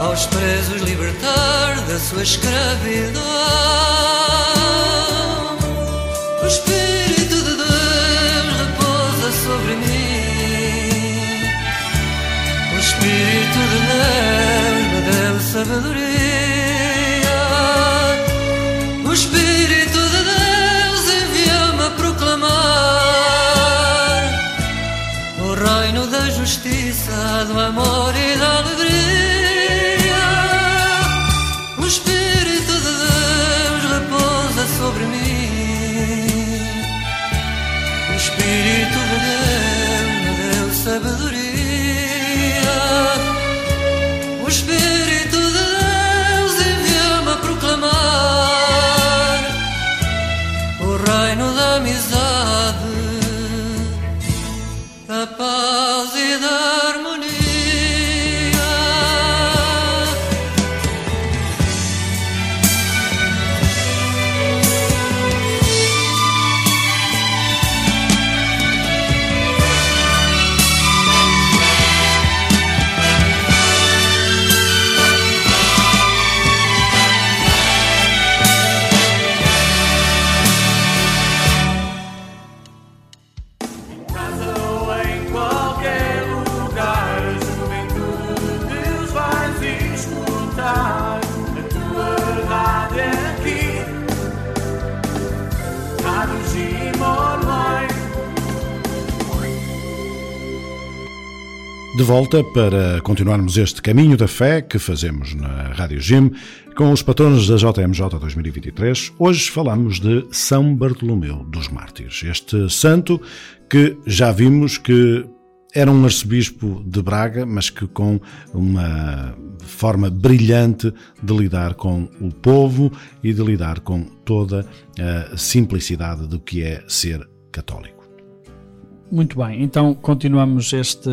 aos presos libertar da sua escravidão. O Espírito de Deus repousa sobre mim. O Espírito de Deus deu sabedoria. O Espírito de Deus enviou-me a proclamar o reino da justiça, do amor e da alegria. O Espírito de Deus repousa sobre mim. O Espírito de Deus me deu sabedoria. De volta para continuarmos este caminho da fé que fazemos na Rádio Jim com os patronos da JMJ 2023. Hoje falamos de São Bartolomeu dos Mártires, este santo que já vimos que era um arcebispo de Braga, mas que com uma forma brilhante de lidar com o povo e de lidar com toda a simplicidade do que é ser católico. Muito bem, então continuamos este,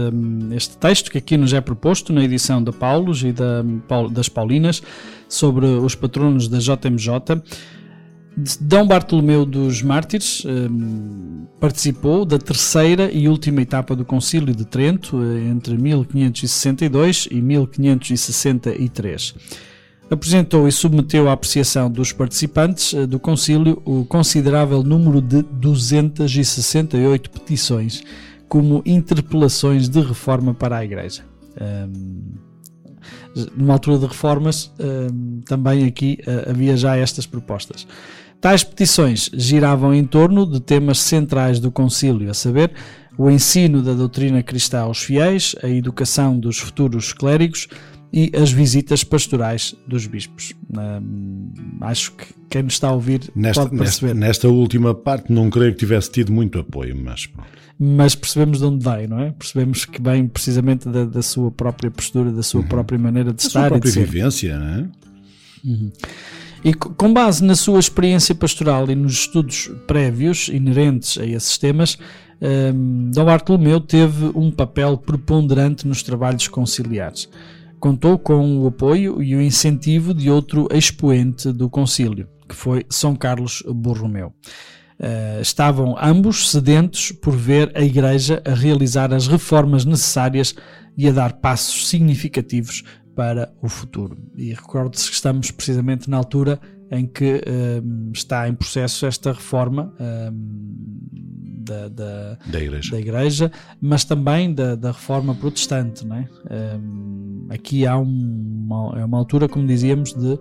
este texto que aqui nos é proposto na edição da Paulos e da, das Paulinas sobre os patronos da JMJ. Dom Bartolomeu dos Mártires hum, participou da terceira e última etapa do Concílio de Trento eh, entre 1562 e 1563 apresentou e submeteu à apreciação dos participantes eh, do concílio o considerável número de 268 petições como interpelações de reforma para a Igreja. Hum, numa altura de reformas, hum, também aqui eh, havia já estas propostas. Tais petições giravam em torno de temas centrais do concílio, a saber, o ensino da doutrina cristã aos fiéis, a educação dos futuros clérigos, e as visitas pastorais dos bispos. Hum, acho que quem nos está a ouvir Nesta, pode perceber. nesta, nesta última parte não creio que tivesse tido muito apoio, mas pronto. Mas percebemos de onde vem, não é? Percebemos que vem precisamente da, da sua própria postura, da sua própria maneira de estar sua e de própria vivência, não é? E co- com base na sua experiência pastoral e nos estudos prévios inerentes a esses temas, hum, Dom Bartolomeu teve um papel preponderante nos trabalhos conciliares. Contou com o apoio e o incentivo de outro expoente do concílio, que foi São Carlos Borromeu. Eh, estavam ambos sedentos por ver a Igreja a realizar as reformas necessárias e a dar passos significativos para o futuro. E recordo-se que estamos precisamente na altura em que eh, está em processo esta reforma eh, da, da, Da igreja. da Igreja, mas também da, da reforma protestante. Não é? Hum, aqui há um- uma, é uma altura, como dizíamos, de,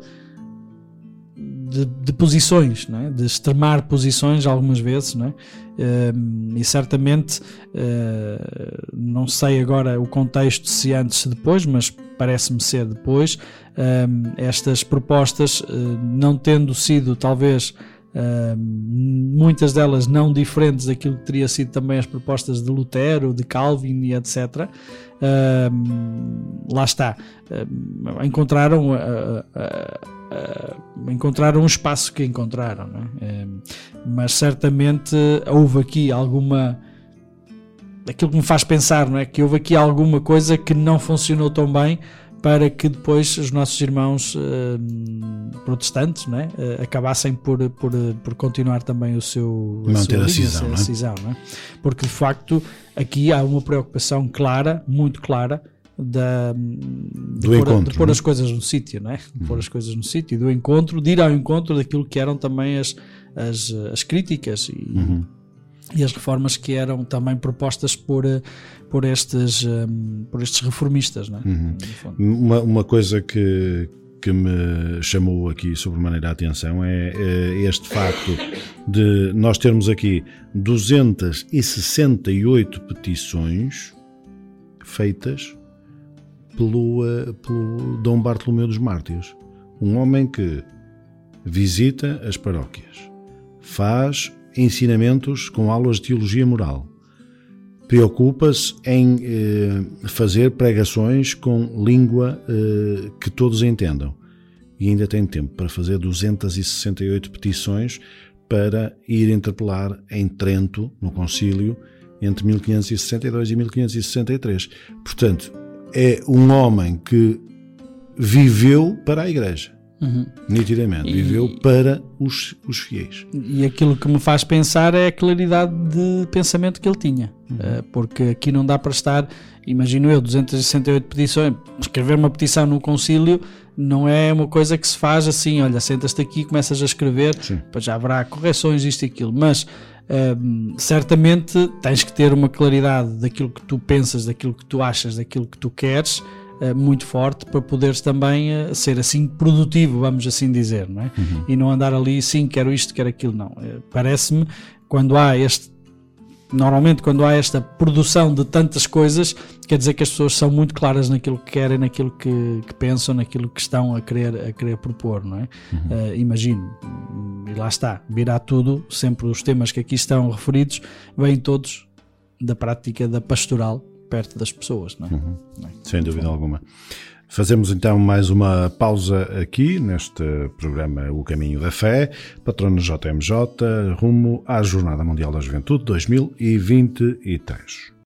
de, de posições, não é? de extremar posições algumas vezes. Não é? Hum, e certamente, eh, não sei agora o contexto, se antes se depois, mas parece-me ser depois, hum, estas propostas, eh, não tendo sido talvez Muitas delas não diferentes daquilo que teria sido também as propostas de Lutero, de Calvin e etc. Lá está. Encontraram, ah, ah, ah, encontraram um espaço que encontraram, é? Mas certamente houve aqui alguma aquilo que me faz pensar, não é? Que houve aqui alguma coisa que não funcionou tão bem para que depois os nossos irmãos hum, protestantes não é? Eh, acabassem por, por, por continuar também o seu Manter a linha, cisão, não é? cisão, não é? porque de facto aqui há uma preocupação clara, muito clara da, de, Do pôr, encontro, de pôr é? as coisas no sítio, não é? De pôr as coisas no sítio, do encontro, de ir ao encontro daquilo que eram também as, as, as críticas e, Uhum. E as reformas que eram também propostas por, eh, por, estes, hum, por estes reformistas. Não é? Uhum. Uma, uma coisa que, que me chamou aqui sobremaneira a atenção é, é este facto de nós termos aqui 268 petições feitas pelo, eh, pelo Dom Bartolomeu dos Mártires. Um homem que visita as paróquias, faz ensinamentos com aulas de teologia moral, preocupa-se em eh, fazer pregações com língua eh, que todos entendam. E ainda tem tempo para fazer 268 petições para ir interpelar em Trento, no concílio, entre 1562 e 1563. Portanto, é um homem que viveu para a Igreja. Nitidamente, E- viveu para os, os fiéis. E aquilo que me faz pensar é a claridade de pensamento que ele tinha. Eh, Porque aqui não dá para estar, imagino eu, 268 petições. Escrever uma petição num concílio não é uma coisa que se faz assim, olha, sentas-te aqui e começas a escrever, depois já haverá correções, isto e aquilo. Mas hum, certamente tens que ter uma claridade daquilo que tu pensas, daquilo que tu achas, daquilo que tu queres. Eh, muito forte para poderes também eh, ser assim produtivo, vamos assim dizer, não é? E não andar ali, sim, quero isto, quero aquilo, não. Eh, Parece-me, quando há este normalmente quando há esta produção de tantas coisas, quer dizer que as pessoas são muito claras naquilo que querem, naquilo que, que pensam, naquilo que estão a querer, a querer propor, não é? Eh, imagino. E lá está, virá tudo, sempre os temas que aqui estão referidos, vêm todos da prática da pastoral perto das pessoas, não é? Sem dúvida alguma. Fazemos então mais uma pausa aqui neste programa O Caminho da Fé, patrono JMJ, rumo à Jornada Mundial da Juventude 2023.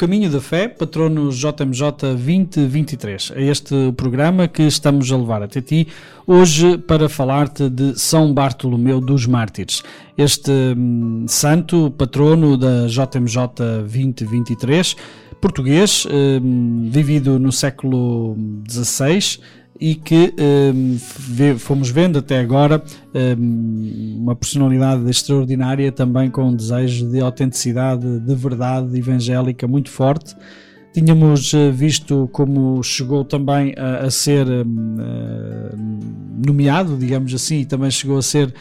Caminho da Fé, patrono JMJ 2023. É este programa que estamos a levar até ti hoje para falar-te de São Bartolomeu dos Mártires. Este hum, santo, patrono da JMJ 2023, português, hum, vivido no século XVI e que hum, vê- fomos vendo até agora hum, uma personalidade extraordinária também com um desejo de autenticidade, de verdade evangélica muito forte. Tínhamos eh, visto como chegou também a, a ser hum, eh, nomeado, digamos assim, e também chegou a ser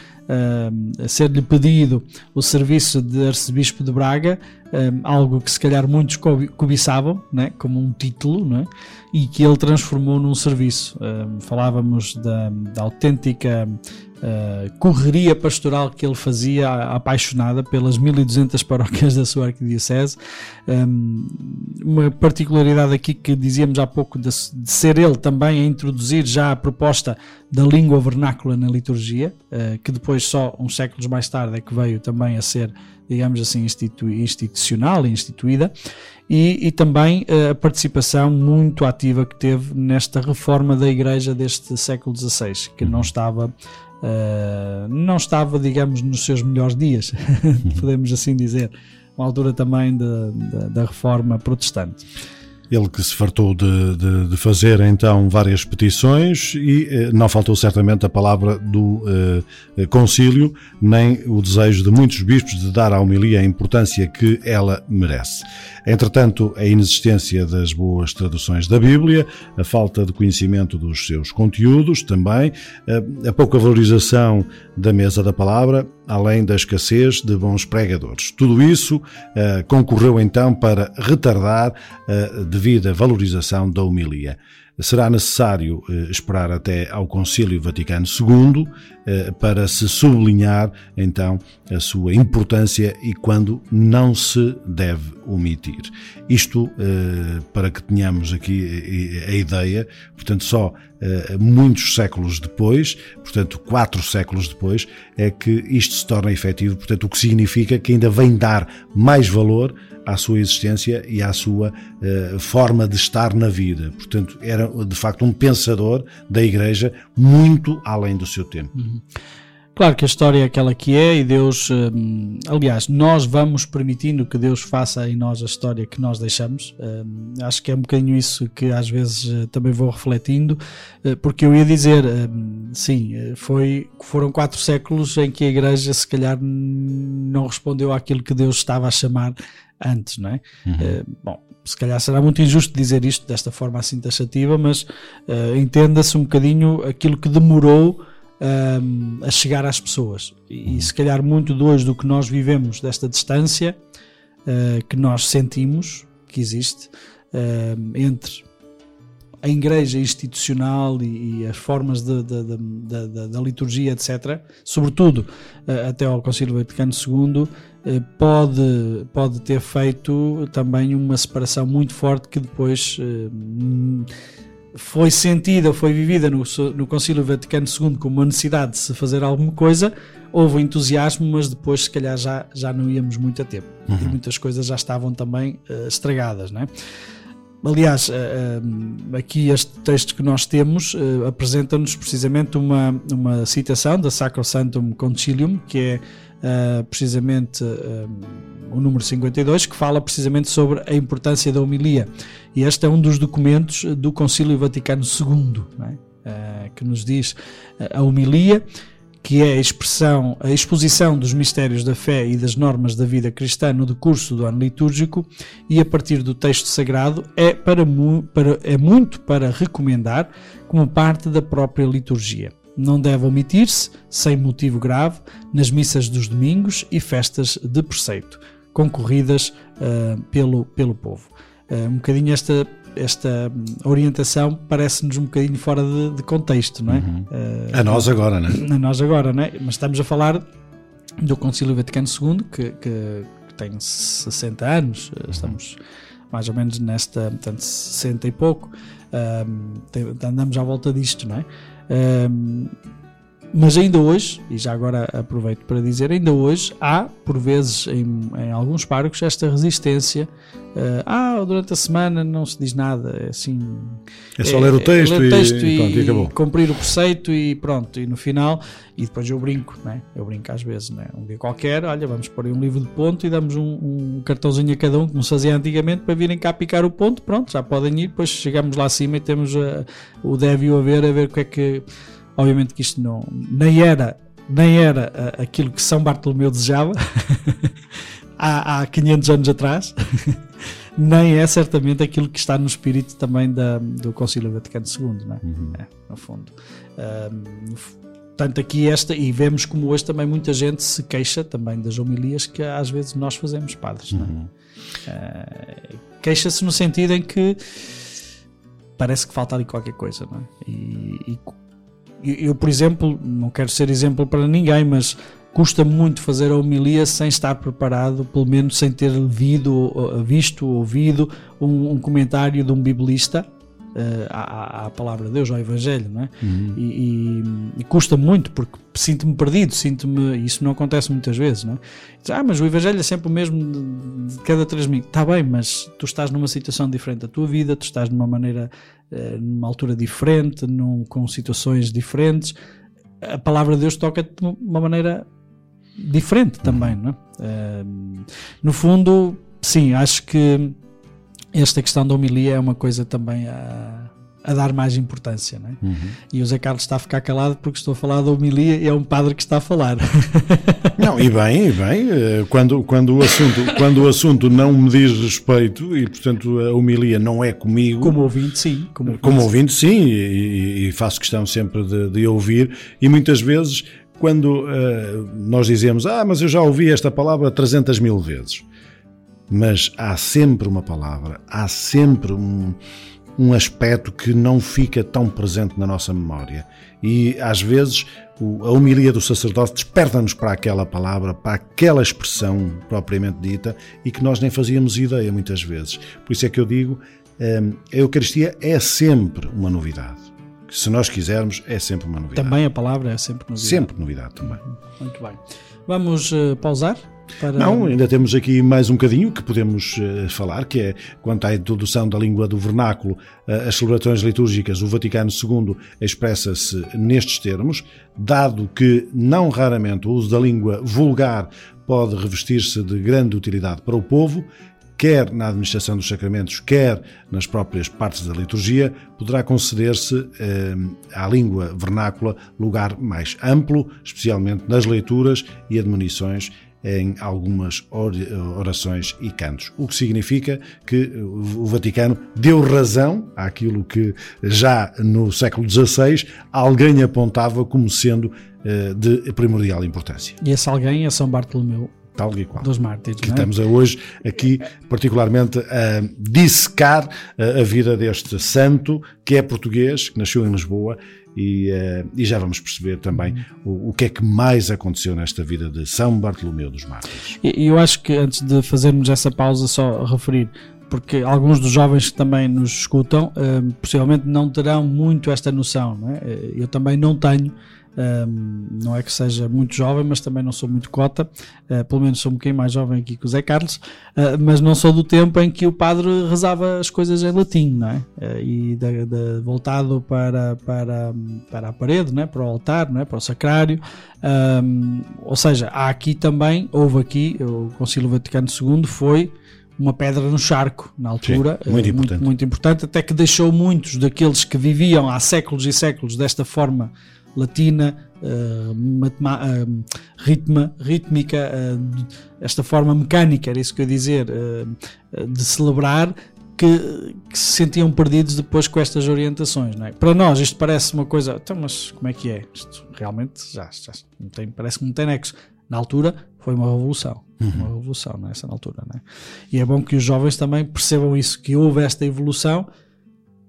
ser-lhe pedido o serviço de arcebispo de Braga, hum, algo que se calhar muitos cobi- cobiçavam, né, como um título, né, e que ele transformou num serviço. Hum, falávamos da, da autêntica uh, correria pastoral que ele fazia, apaixonada pelas 1200 paróquias da sua arquidiocese. Um, uma particularidade aqui que dizíamos há pouco de, de ser ele também a introduzir já a proposta da língua vernácula na liturgia, uh, que depois só uns séculos mais tarde é que veio também a ser, digamos assim, institu- institucional instituída. E, e também uh, a participação muito ativa que teve nesta reforma da Igreja deste século XVI, que não estava uh, não estava, digamos, nos seus melhores dias, [LAUGHS] podemos assim dizer, uma altura também de- de- da reforma protestante. Ele que se fartou de, de- de fazer então várias petições e eh, não faltou certamente a palavra do eh, concílio, nem o desejo de muitos bispos de dar à homilia a importância que ela merece. Entretanto, a inexistência das boas traduções da Bíblia, a falta de conhecimento dos seus conteúdos também, eh, a pouca valorização da mesa da palavra, além da escassez de bons pregadores. Tudo isso eh, concorreu então para retardar a devida valorização da homilia. Será necessário eh, esperar até ao Concílio Vaticano II eh, para se sublinhar então a sua importância e quando não se deve omitir. Isto eh, para que tenhamos aqui a ideia, portanto, só muitos séculos depois, portanto, quatro séculos depois, é que isto se torna efetivo, portanto, o que significa que ainda vem dar mais valor à sua existência e à sua eh, forma de estar na vida. Portanto, era de facto um pensador da Igreja muito além do seu tempo. Claro que a história é aquela que é e Deus, hum, aliás, nós vamos permitindo que Deus faça em nós a história que nós deixamos. Hum, acho que é um bocadinho isso que às vezes eh, também vou refletindo, eh, porque eu ia dizer, hum, sim, eh, foi, foram quatro séculos em que a Igreja se calhar não respondeu àquilo que Deus estava a chamar antes, não é? Eh, bom, se calhar será muito injusto dizer isto desta forma assim taxativa, mas eh, entenda-se um bocadinho aquilo que demorou um, a chegar às pessoas. E, e se calhar muito de hoje do que nós vivemos desta distância uh, que nós sentimos que existe um, entre a igreja institucional e, e as formas de- de- de- da- liturgia, etc., sobretudo uh, até ao Concílio Vaticano II, uh, pode, pode ter feito também uma separação muito forte que depois uh, foi sentida, foi vivida no, no Concílio Vaticano II como uma necessidade de se fazer alguma coisa, houve entusiasmo, mas depois se calhar já, já não íamos muito a tempo. E muitas coisas já estavam também eh, estragadas, não é? Aliás, eh, eh, aqui este texto que nós temos eh, apresenta-nos precisamente uma, uma citação da Sacrosanctum Concilium, que é eh, precisamente eh, o número 52, que fala precisamente sobre a importância da homilia. E este é um dos documentos do Concílio Vaticano II, é? Eh, que nos diz a homilia, que é a expressão, a exposição dos mistérios da fé e das normas da vida cristã no decurso do ano litúrgico e a partir do texto sagrado é, para, para- é muito para recomendar como parte da própria liturgia. Não deve omitir-se, sem motivo grave, nas missas dos domingos e festas de preceito, concorridas ah, pelo, pelo povo. Ah, um bocadinho esta, esta orientação parece-nos um bocadinho fora de, de contexto, não é? Ah, A nós agora, não é? a nós agora, não é? Mas estamos a falar do Concílio Vaticano II, que, que- que tem 60 anos, eh, estamos mais ou menos nesta, portanto, 60 e pouco, andamos à volta disto, não é? Ahm, Mas ainda hoje, e já agora aproveito para dizer, ainda hoje há, por vezes, em, em alguns párocos, esta resistência. eh, ah, durante a semana não se diz nada, é assim. É só ler o texto ler o e- texto e pronto, e acabou. cumprir o preceito e pronto, e no final, e depois eu brinco, né? eu brinco às vezes, né? um dia qualquer, olha, vamos pôr aí um livro de ponto e damos um, um cartãozinho a cada um, como se fazia antigamente, para virem cá picar o ponto, pronto, já podem ir, depois chegamos lá acima e temos eh, o deve e o haver, a ver o que é que, obviamente que isto não, nem era, nem era eh, aquilo que São Bartolomeu desejava, [LAUGHS] há, há 500 anos atrás, [LAUGHS] nem é certamente aquilo que está no espírito também da, do Concílio Vaticano II, não é? É, no fundo. Tanto aqui esta, e vemos como hoje também muita gente se queixa também das homilias que às vezes nós fazemos padres, não é? Ah, Queixa-se no sentido em que parece que falta ali qualquer coisa, não é? E, e eu, por exemplo, não quero ser exemplo para ninguém, mas custa muito fazer a homilia sem estar preparado, pelo menos sem ter lido, visto, ouvido um, um comentário de um biblista eh, à, à- palavra de Deus, ao Evangelho, não é? E, e- e custa muito porque sinto-me perdido, sinto-me. Isso não acontece muitas vezes, não é? Diz, ah, mas o Evangelho é sempre o mesmo de, de cada três mil. Está bem, mas tu estás numa situação diferente da tua vida, tu estás numa maneira, eh, numa altura diferente, num, com situações diferentes. A palavra de Deus toca-te de uma maneira diferente também, não é? Ehm, no fundo, sim, acho que esta questão da homilia é uma coisa também a, a dar mais importância, não é? E o Zé Carlos está a ficar calado porque estou a falar da homilia e é um padre que está a falar. [LAUGHS] Não, e bem, e bem, eh, quando, quando, o assunto, quando o assunto não me diz respeito e, portanto, a homilia não é comigo. Como ouvinte, sim. Como, Como ouvinte, sim, e, e- faço questão sempre de, de ouvir, e muitas vezes, quando eh, nós dizemos, ah, mas eu já ouvi esta palavra 300 mil vezes, mas há sempre uma palavra, há sempre um, um aspecto que não fica tão presente na nossa memória, e às vezes a homilia do sacerdote desperta-nos para aquela palavra, para aquela expressão propriamente dita, e que nós nem fazíamos ideia muitas vezes. Por isso é que eu digo, Hum, a Eucaristia é sempre uma novidade. Se nós quisermos, é sempre uma novidade. Também a palavra é sempre novidade. Sempre novidade também. Muito bem. Vamos eh, pausar? Para... Não, ainda temos aqui mais um bocadinho que podemos eh, falar, que é quanto à introdução da língua do vernáculo, eh, as celebrações litúrgicas, o Vaticano II expressa-se nestes termos, dado que não raramente o uso da língua vulgar pode revestir-se de grande utilidade para o povo, quer na administração dos sacramentos, quer nas próprias partes da liturgia, poderá conceder-se eh, à língua vernácula lugar mais amplo, especialmente nas leituras e admonições em algumas or- orações e cantos. O que significa que o Vaticano deu razão àquilo que já no século XVI alguém apontava como sendo eh, de primordial importância. E esse alguém é São Bartolomeu Tal e qual dos Mártires. que é? estamos a hoje aqui particularmente a dissecar a, a vida deste santo que é português, que nasceu em Lisboa e, eh, e já vamos perceber também o, o que é que mais aconteceu nesta vida de São Bartolomeu dos Mártires. E eu acho que antes de fazermos essa pausa, só referir, porque alguns dos jovens que também nos escutam eh, possivelmente não terão muito esta noção. Não é? Eh, Eu também não tenho. Eh, não é que seja muito jovem, mas também não sou muito cota, eh, pelo menos sou um bocadinho mais jovem aqui que o Zé Carlos, eh, mas não sou do tempo em que o padre rezava as coisas em latim, não é? Eh, e da- da- voltado para, para, para a parede, não é? para o altar, não é? para o sacrário, um, ou seja, há aqui também, houve aqui, o Concílio Vaticano II foi uma pedra no charco na altura, Sim, muito eh, importante. muito, muito importante, até que deixou muitos daqueles que viviam há séculos e séculos desta forma latina, matema- eh, ritma, rítmica, de- esta forma mecânica, era isso que eu ia dizer, de celebrar, que, que se sentiam perdidos depois com estas orientações. Não é? Para nós isto parece uma coisa, então, mas como é que é? Isto realmente já, já não tem, parece que não tem nexo. Na altura foi uma revolução, uma revolução nessa altura. Não é? E é bom que os jovens também percebam isso, que houve esta evolução,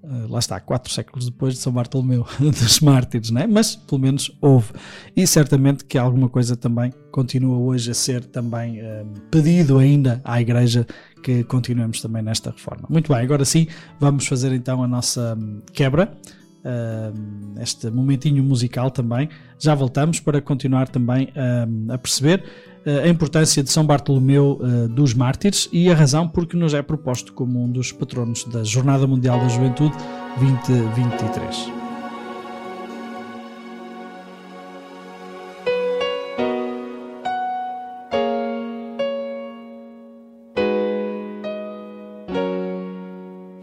eh, lá está, quatro séculos depois de São Bartolomeu, [LAUGHS] dos mártires, não é? mas pelo menos houve. E certamente que alguma coisa também continua hoje a ser também eh, pedido ainda à Igreja que continuemos também nesta reforma. Muito bem, agora sim, vamos fazer então a nossa hum, quebra ah, este momentinho musical também. Já voltamos para continuar também ah, a perceber ah, a importância de São Bartolomeu ah, dos Mártires e a razão porque nos é proposto como um dos patronos da Jornada Mundial da Juventude 2023.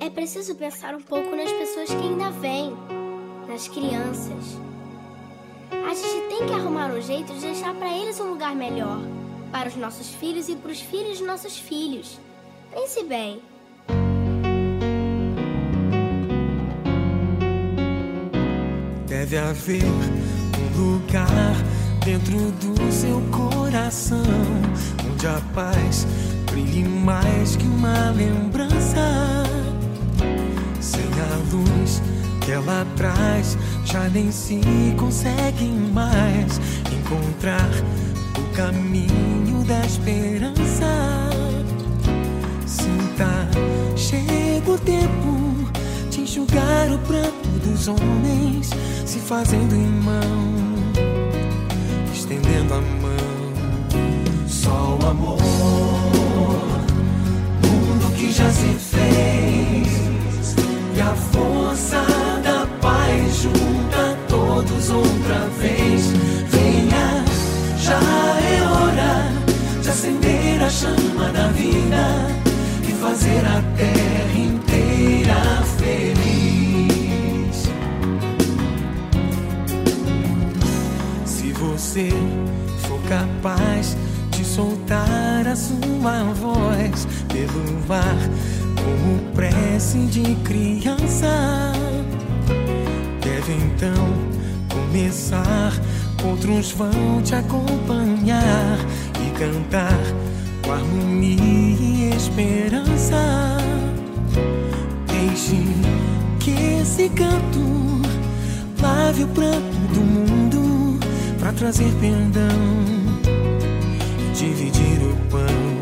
É preciso pensar um pouco nas pessoas que ainda vêm, nas crianças. A gente tem que arrumar um jeito de deixar para eles um lugar melhor, para os nossos filhos e para os filhos dos nossos filhos. Pense bem. Deve haver um lugar dentro do seu coração onde a paz brilhe mais que uma lembrança. Sem a luz que ela traz, já nem se consegue mais encontrar o caminho da esperança. Sinta, chega o tempo de enxugar o pranto dos homens, se fazendo irmão, estendendo a mão. Só o amor, mundo que já se fez, e a força da paz junta todos outra vez. Venha, já é hora de acender a chama da vida e fazer a terra inteira feliz. Se você for capaz de soltar a sua voz pelo ar como prece de criança, deve então começar. Outros vão te acompanhar e cantar com harmonia e esperança. Deixe que esse canto lave o pranto do mundo para trazer perdão e dividir o pão.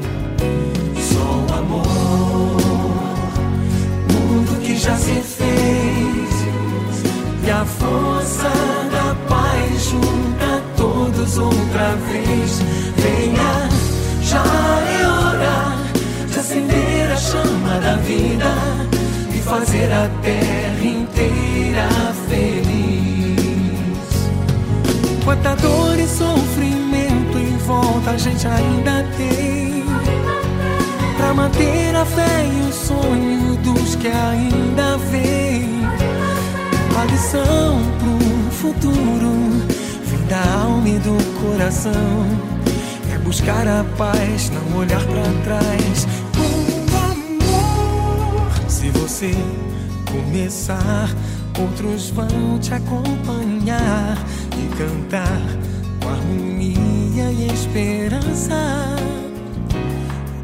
Já se fez e a força da paz junta todos outra vez. Venha, já é hora de acender a chama da vida e fazer a terra inteira feliz. Quanta dor e sofrimento em volta a gente ainda tem Pra manter a fé e o sonho dos que ainda vêm A lição pro futuro Vem da alma e do coração. É buscar a paz, não olhar pra trás. Com amor Se você começar Outros vão te acompanhar e cantar com harmonia e esperança.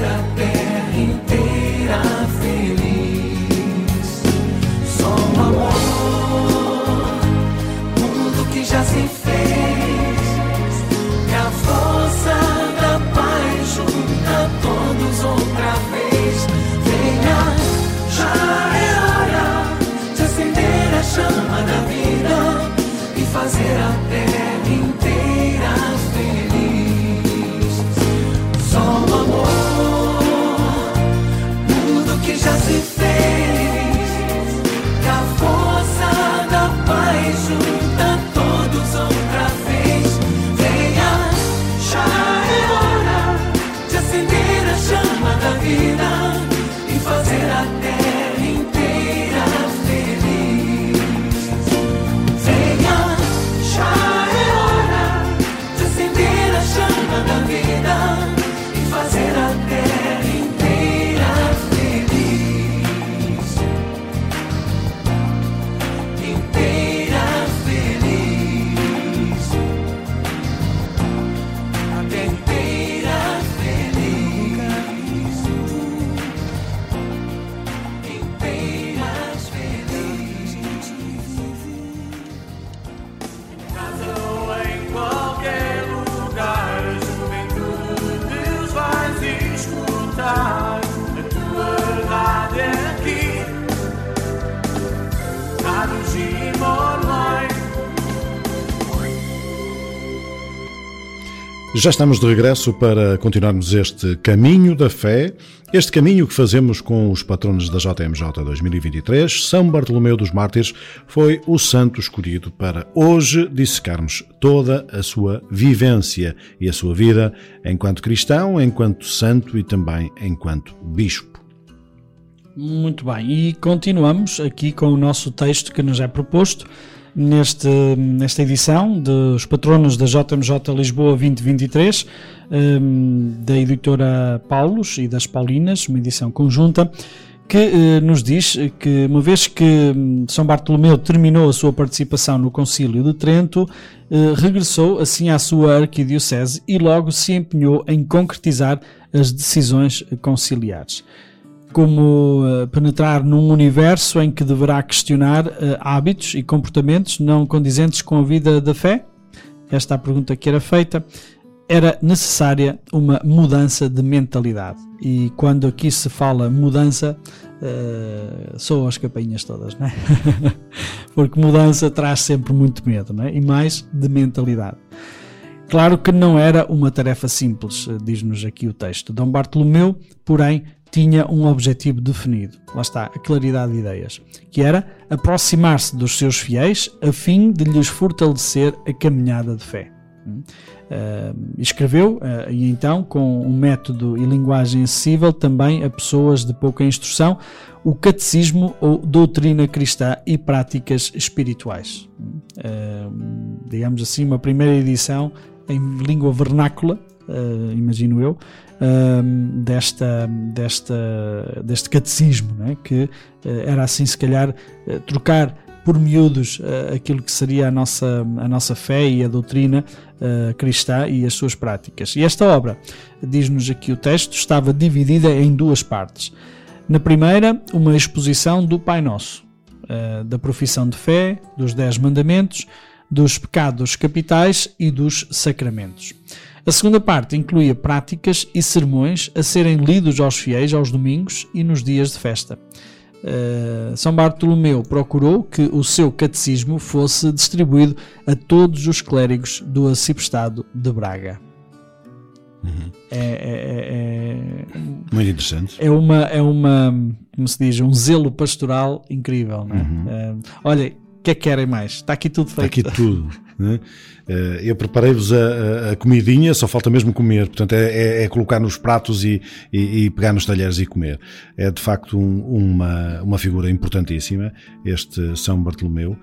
e fazer Já estamos de regresso para continuarmos este caminho da fé, este caminho que fazemos com os patronos da JMJ 2023. São Bartolomeu dos Mártires foi o santo escolhido para hoje dissecarmos toda a sua vivência e a sua vida enquanto cristão, enquanto santo e também enquanto bispo. Muito bem, e continuamos aqui com o nosso texto que nos é proposto neste, nesta edição dos patronos da JMJ Lisboa 2023, hum, da editora Paulos e das Paulinas, uma edição conjunta, que eh, nos diz que, uma vez que hum, São Bartolomeu terminou a sua participação no Concílio de Trento, eh, regressou assim à sua arquidiocese e logo se empenhou em concretizar as decisões conciliares como uh, penetrar num universo em que deverá questionar uh, hábitos e comportamentos não condizentes com a vida da fé? Esta é a pergunta que era feita. Era necessária uma mudança de mentalidade. E quando aqui se fala mudança, uh, soam as campainhas todas, não é? [LAUGHS] Porque mudança traz sempre muito medo, não é? E mais de mentalidade. Claro que não era uma tarefa simples, diz-nos aqui o texto. Dom Bartolomeu, porém, tinha um objetivo definido. Lá está, a claridade de ideias, que era aproximar-se dos seus fiéis a fim de lhes fortalecer a caminhada de fé. Uh, escreveu, uh, e então, com um método e linguagem acessível também a pessoas de pouca instrução, o catecismo ou doutrina cristã e práticas espirituais. Uh, digamos assim, uma primeira edição em língua vernácula, imagino eu, um, desta, desta, deste catecismo, é? que uh, era assim, se calhar, uh, trocar por miúdos uh, aquilo que seria a nossa, a nossa fé e a doutrina cristã e as suas práticas. E esta obra, diz-nos aqui o texto, estava dividida em duas partes. Na primeira, uma exposição do Pai Nosso, da profissão de fé, dos Dez Mandamentos, dos pecados capitais e dos sacramentos. A segunda parte incluía práticas e sermões a serem lidos aos fiéis aos domingos e nos dias de festa. Uh, São Bartolomeu procurou que o seu catecismo fosse distribuído a todos os clérigos do arciprestado de Braga. Uhum. É, é, é, Muito interessante. é uma, é uma, como se diz, um zelo pastoral incrível. Não é? Uhum. Uh, olha, o que é que querem mais? Está aqui tudo Está feito. aqui tudo. [LAUGHS] né? Eh, Eu preparei-vos a, a- comidinha, só falta mesmo comer. Portanto, é, é- é colocar nos pratos e, e- e pegar nos talheres e comer. É de facto um- uma, uma figura importantíssima, este São Bartolomeu,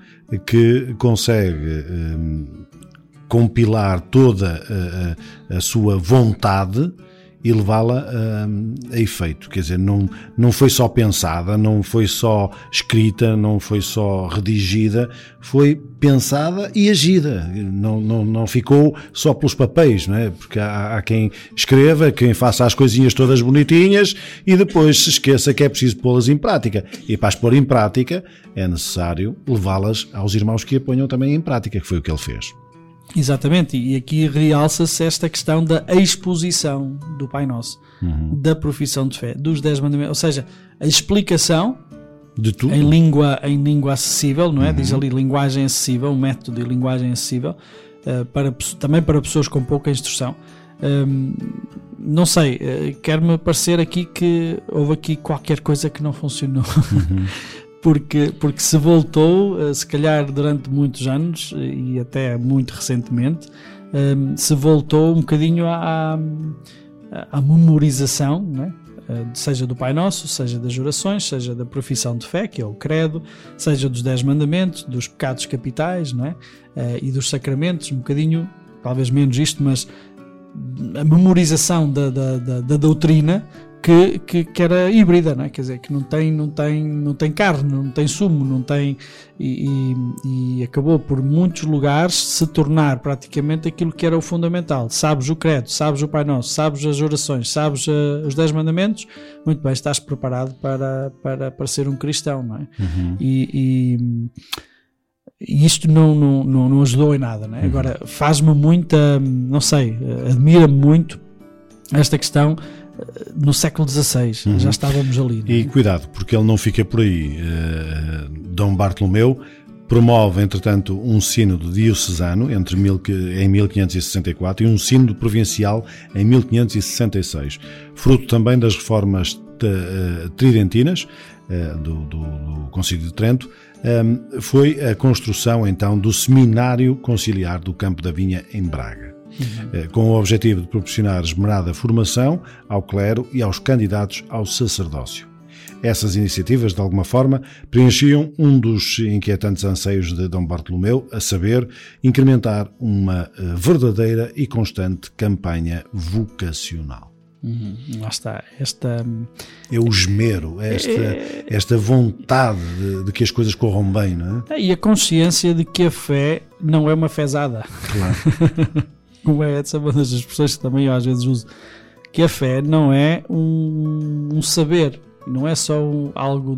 que consegue hum, compilar toda a, a- a sua vontade e levá-la hum, a efeito. Quer dizer, não, não foi só pensada, não foi só escrita, não foi só redigida, foi pensada e agida. Não, não, não ficou só pelos papéis, não é? Porque há, há quem escreva, quem faça as coisinhas todas bonitinhas e depois se esqueça que é preciso pô-las em prática. E para as pôr em prática é necessário levá-las aos irmãos que a ponham também em prática, que foi o que ele fez. Exatamente, e aqui realça-se esta questão da exposição do Pai Nosso, da profissão de fé, dos Dez Mandamentos, ou seja, a explicação De tudo. em língua, em língua acessível, não é? Diz ali linguagem acessível, um método de linguagem acessível, eh, para, também para pessoas com pouca instrução. Hum, não sei, eh, quer-me parecer aqui que houve aqui qualquer coisa que não funcionou. [LAUGHS] porque, porque se voltou, eh, se calhar durante muitos anos eh, e até muito recentemente, hum, se voltou um bocadinho à, à- memorização, é? Eh, seja do Pai Nosso, seja das orações, seja da profissão de fé, que é o credo, seja dos Dez Mandamentos, dos pecados capitais não é? Eh, e dos sacramentos, um bocadinho, talvez menos isto, mas a memorização da, da, da, da doutrina que, que, que era híbrida, não é? quer dizer, que não tem, não, tem, não tem carne, não tem sumo, não tem. E, e- e acabou por muitos lugares se tornar praticamente aquilo que era o fundamental. Sabes o credo, sabes o Pai Nosso, sabes as orações, sabes eh, os Dez Mandamentos, muito bem, estás preparado para, para, para ser um cristão, não é? E- e e isto não, não, não, não ajudou em nada. Né? Agora, faz-me muita, não sei, eh, admira-me muito esta questão no século XVI. Já estávamos ali. é? E cuidado, porque ele não fica por aí. Eh, Dom Bartolomeu promove, entretanto, um sínodo diocesano entre mil, em 1564 e um sínodo provincial em 1566, fruto também das reformas eh, tridentinas eh, do, do, do Concílio de Trento, eh, foi a construção então do Seminário Conciliar do Campo da Vinha em Braga. Eh, Com o objetivo de proporcionar esmerada formação ao clero e aos candidatos ao sacerdócio. Essas iniciativas, de alguma forma, preenchiam um dos inquietantes anseios de Dom Bartolomeu, a saber, incrementar uma eh, verdadeira e constante campanha vocacional. Uhum, lá está. Esta. É o esmero, é esta, esta vontade de, de que as coisas corram bem, não é? E a consciência de que a fé não é uma fezada. Claro. [LAUGHS] Como é essa uma das expressões que também eu às vezes uso. Que a fé não é um, um saber, não é só um- algo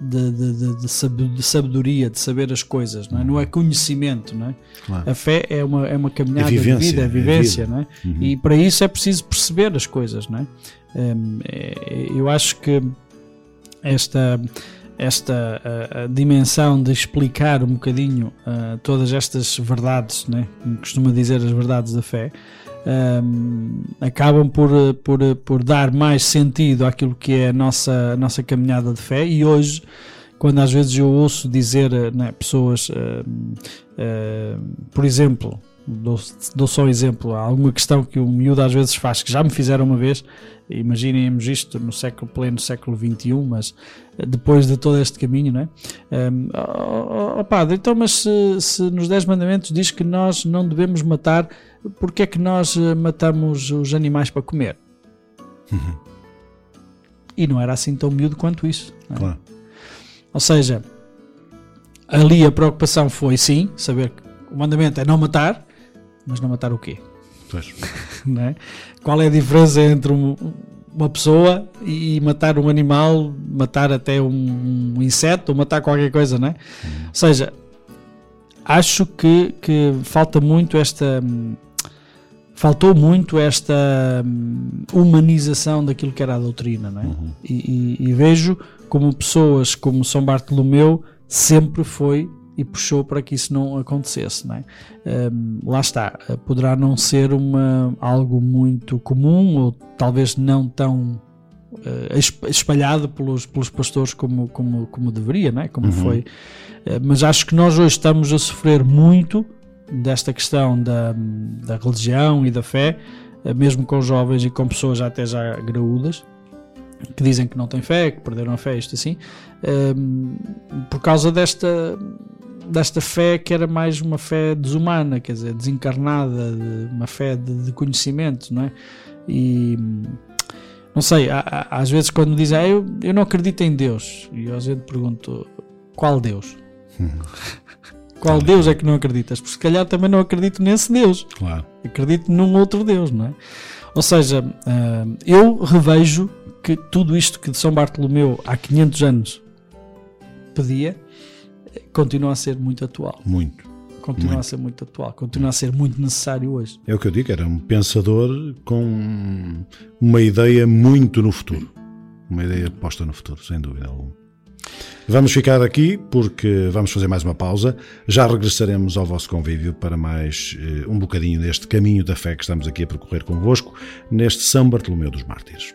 de, de, de, de sabe- de sabedoria, de saber as coisas, não é? Não é conhecimento, não é? Claro. A fé é uma, é uma caminhada É vivência, de vida, é é vivência, vida. não é? Uhum. E para isso é preciso perceber as coisas, não é? Hum, é- eu acho que esta esta dimensão de explicar um bocadinho todas estas verdades, né, como costuma dizer as verdades da fé, ahm, acabam por, por, por dar mais sentido àquilo que é a nossa, a nossa caminhada de fé. E hoje quando às vezes eu ouço dizer né, pessoas, ahm, ahm, por exemplo, dou, dou só um exemplo, há alguma questão que o miúdo às vezes faz, que já me fizeram uma vez, imaginemos isto no século pleno século XXI, mas eh, depois de todo este caminho, não é? Um, oh, oh, padre, então, mas se, se nos Dez Mandamentos diz que nós não devemos matar, porque é que nós eh, matamos os animais para comer? E não era assim tão miúdo quanto isso. é? Claro. Ou seja, ali a preocupação foi sim, saber que o mandamento é não matar, mas não matar o quê? Pois. [LAUGHS] não é? Qual é a diferença entre um- uma pessoa e matar um animal, matar até um, um inseto ou matar qualquer coisa, não é? Ou seja, acho que, que falta muito esta. hum, Faltou muito esta hum, humanização daquilo que era a doutrina, não é? E, e- e vejo como pessoas como São Bartolomeu sempre foi e puxou para que isso não acontecesse, não é? Hum, lá está, eh, poderá não ser uma, algo muito comum ou talvez não tão esp- espalhado pelos, pelos pastores como, como, como deveria, não é? Como Uhum. foi. Eh, mas acho que nós hoje estamos a sofrer muito desta questão da, da religião e da fé, eh, mesmo com jovens e com pessoas até já graúdas, que dizem que não têm fé, que perderam a fé, isto assim, hum, por causa desta desta fé que era mais uma fé desumana, quer dizer, desencarnada, de- uma fé de, de conhecimento, não é? E não sei, há- há- às vezes quando me dizem ah, eu, eu não acredito em Deus, e eu às vezes pergunto qual Deus? [LAUGHS] Qual Deus é que não acreditas? Porque se calhar também não acredito nesse Deus. Claro. Acredito num outro Deus, não é? Ou seja, ah, eu revejo que tudo isto que de São Bartolomeu há 500 anos pedia continua a ser muito atual. Muito. Continua Muito. a ser muito atual. Continua a ser muito necessário hoje. É o que eu digo, era um pensador com uma ideia muito no futuro. Uma ideia posta no futuro, sem dúvida alguma. Vamos ficar aqui porque vamos fazer mais uma pausa. Já regressaremos ao vosso convívio para mais eh, um bocadinho deste caminho da fé que estamos aqui a percorrer convosco neste São Bartolomeu dos Mártires.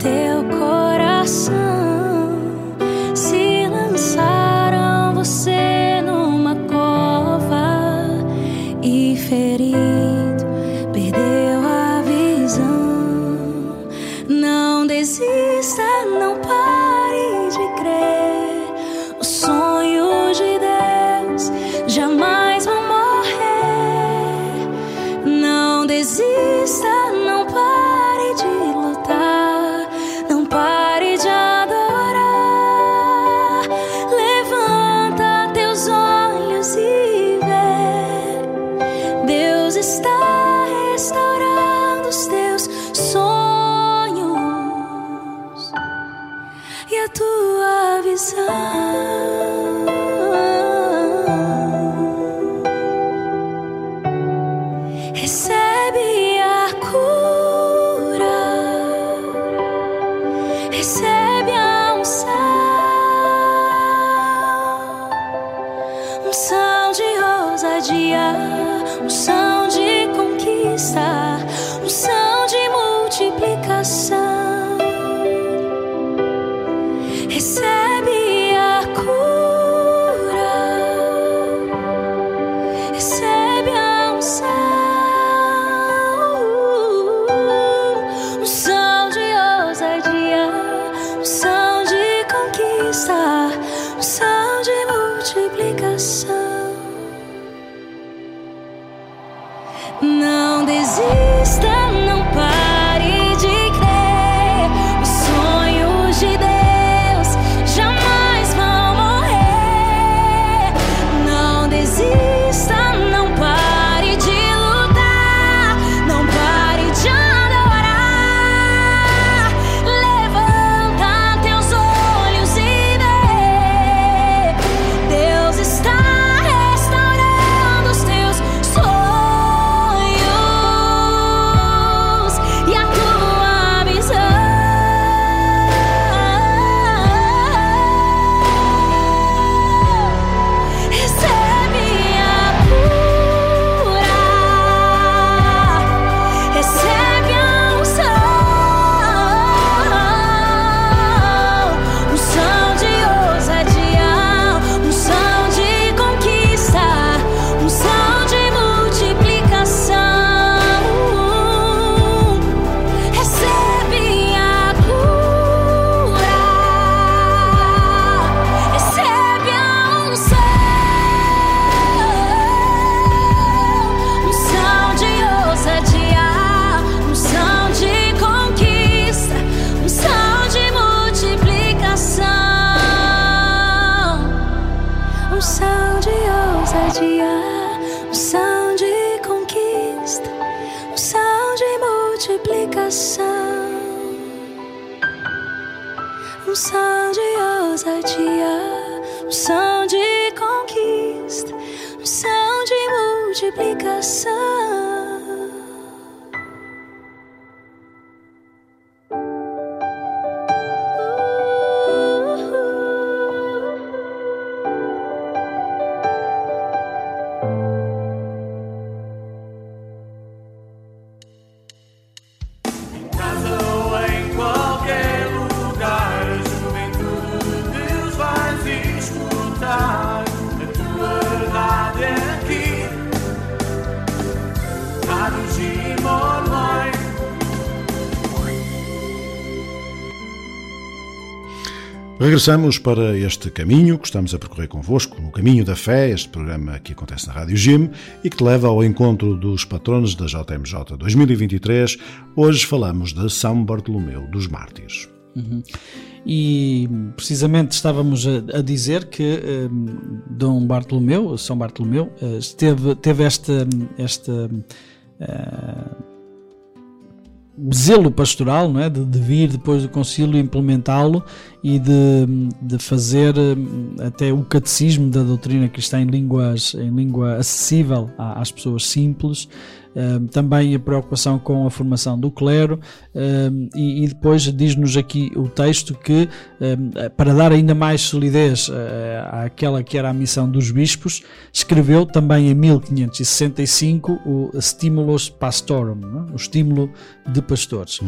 teu coração. sun. Regressamos para este caminho que estamos a percorrer convosco, no Caminho da Fé, este programa que acontece na Rádio Jim e que te leva ao encontro dos patronos da JMJ 2023. Hoje falamos de São Bartolomeu dos Mártires. Uhum. E precisamente estávamos a, a dizer que hum, Dom Bartolomeu, São Bartolomeu, eh, esteve, teve esta, esta eh, zelo pastoral, não é? de, de vir depois do concílio implementá-lo e de, de fazer hum, até o catecismo da doutrina cristã em, línguas, em língua acessível às pessoas simples. Um, também a preocupação com a formação do clero um, e, e depois diz-nos aqui o texto que um, para dar ainda mais solidez uh, àquela que era a missão dos bispos escreveu também em 1565 o Stimulus Pastorum é? o estímulo de pastores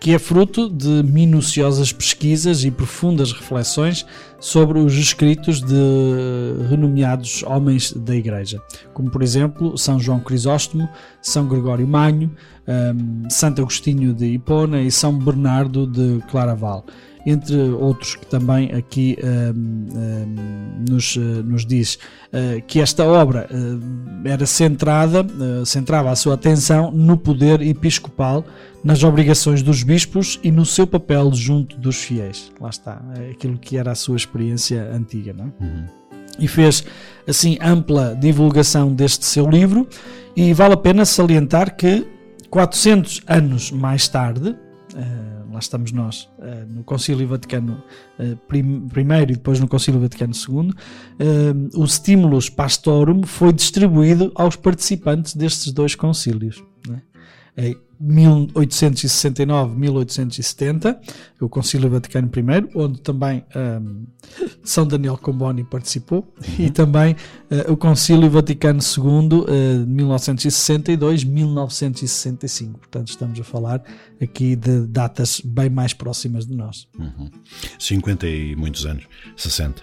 que é fruto de minuciosas pesquisas e profundas reflexões sobre os escritos de renomeados homens da Igreja, como por exemplo São João Crisóstomo, São Gregório Magno, um, Santo Agostinho de Hipona e São Bernardo de Claraval, entre outros que também aqui um, um, nos, uh, nos diz uh, que esta obra uh, era centrada, centrava a sua atenção no poder episcopal, nas obrigações dos bispos e no seu papel junto dos fiéis. Lá está, é aquilo que era a sua experiência antiga, não é? E fez assim ampla divulgação deste seu livro, e vale a pena salientar que 400 anos mais tarde, lá estamos nós, eh, no Concílio Vaticano eh, I e depois no Concílio Vaticano II, eh, o Stimulus Pastorum foi distribuído aos participantes destes dois concílios. Em 1869-1870, o Concílio Vaticano I, onde também ehm, São Daniel Comboni participou, e também eh, o Concílio Vaticano II, de 1962-1965. Portanto, estamos a falar aqui de datas bem mais próximas de nós. Uhum. 50 e muitos anos, 60.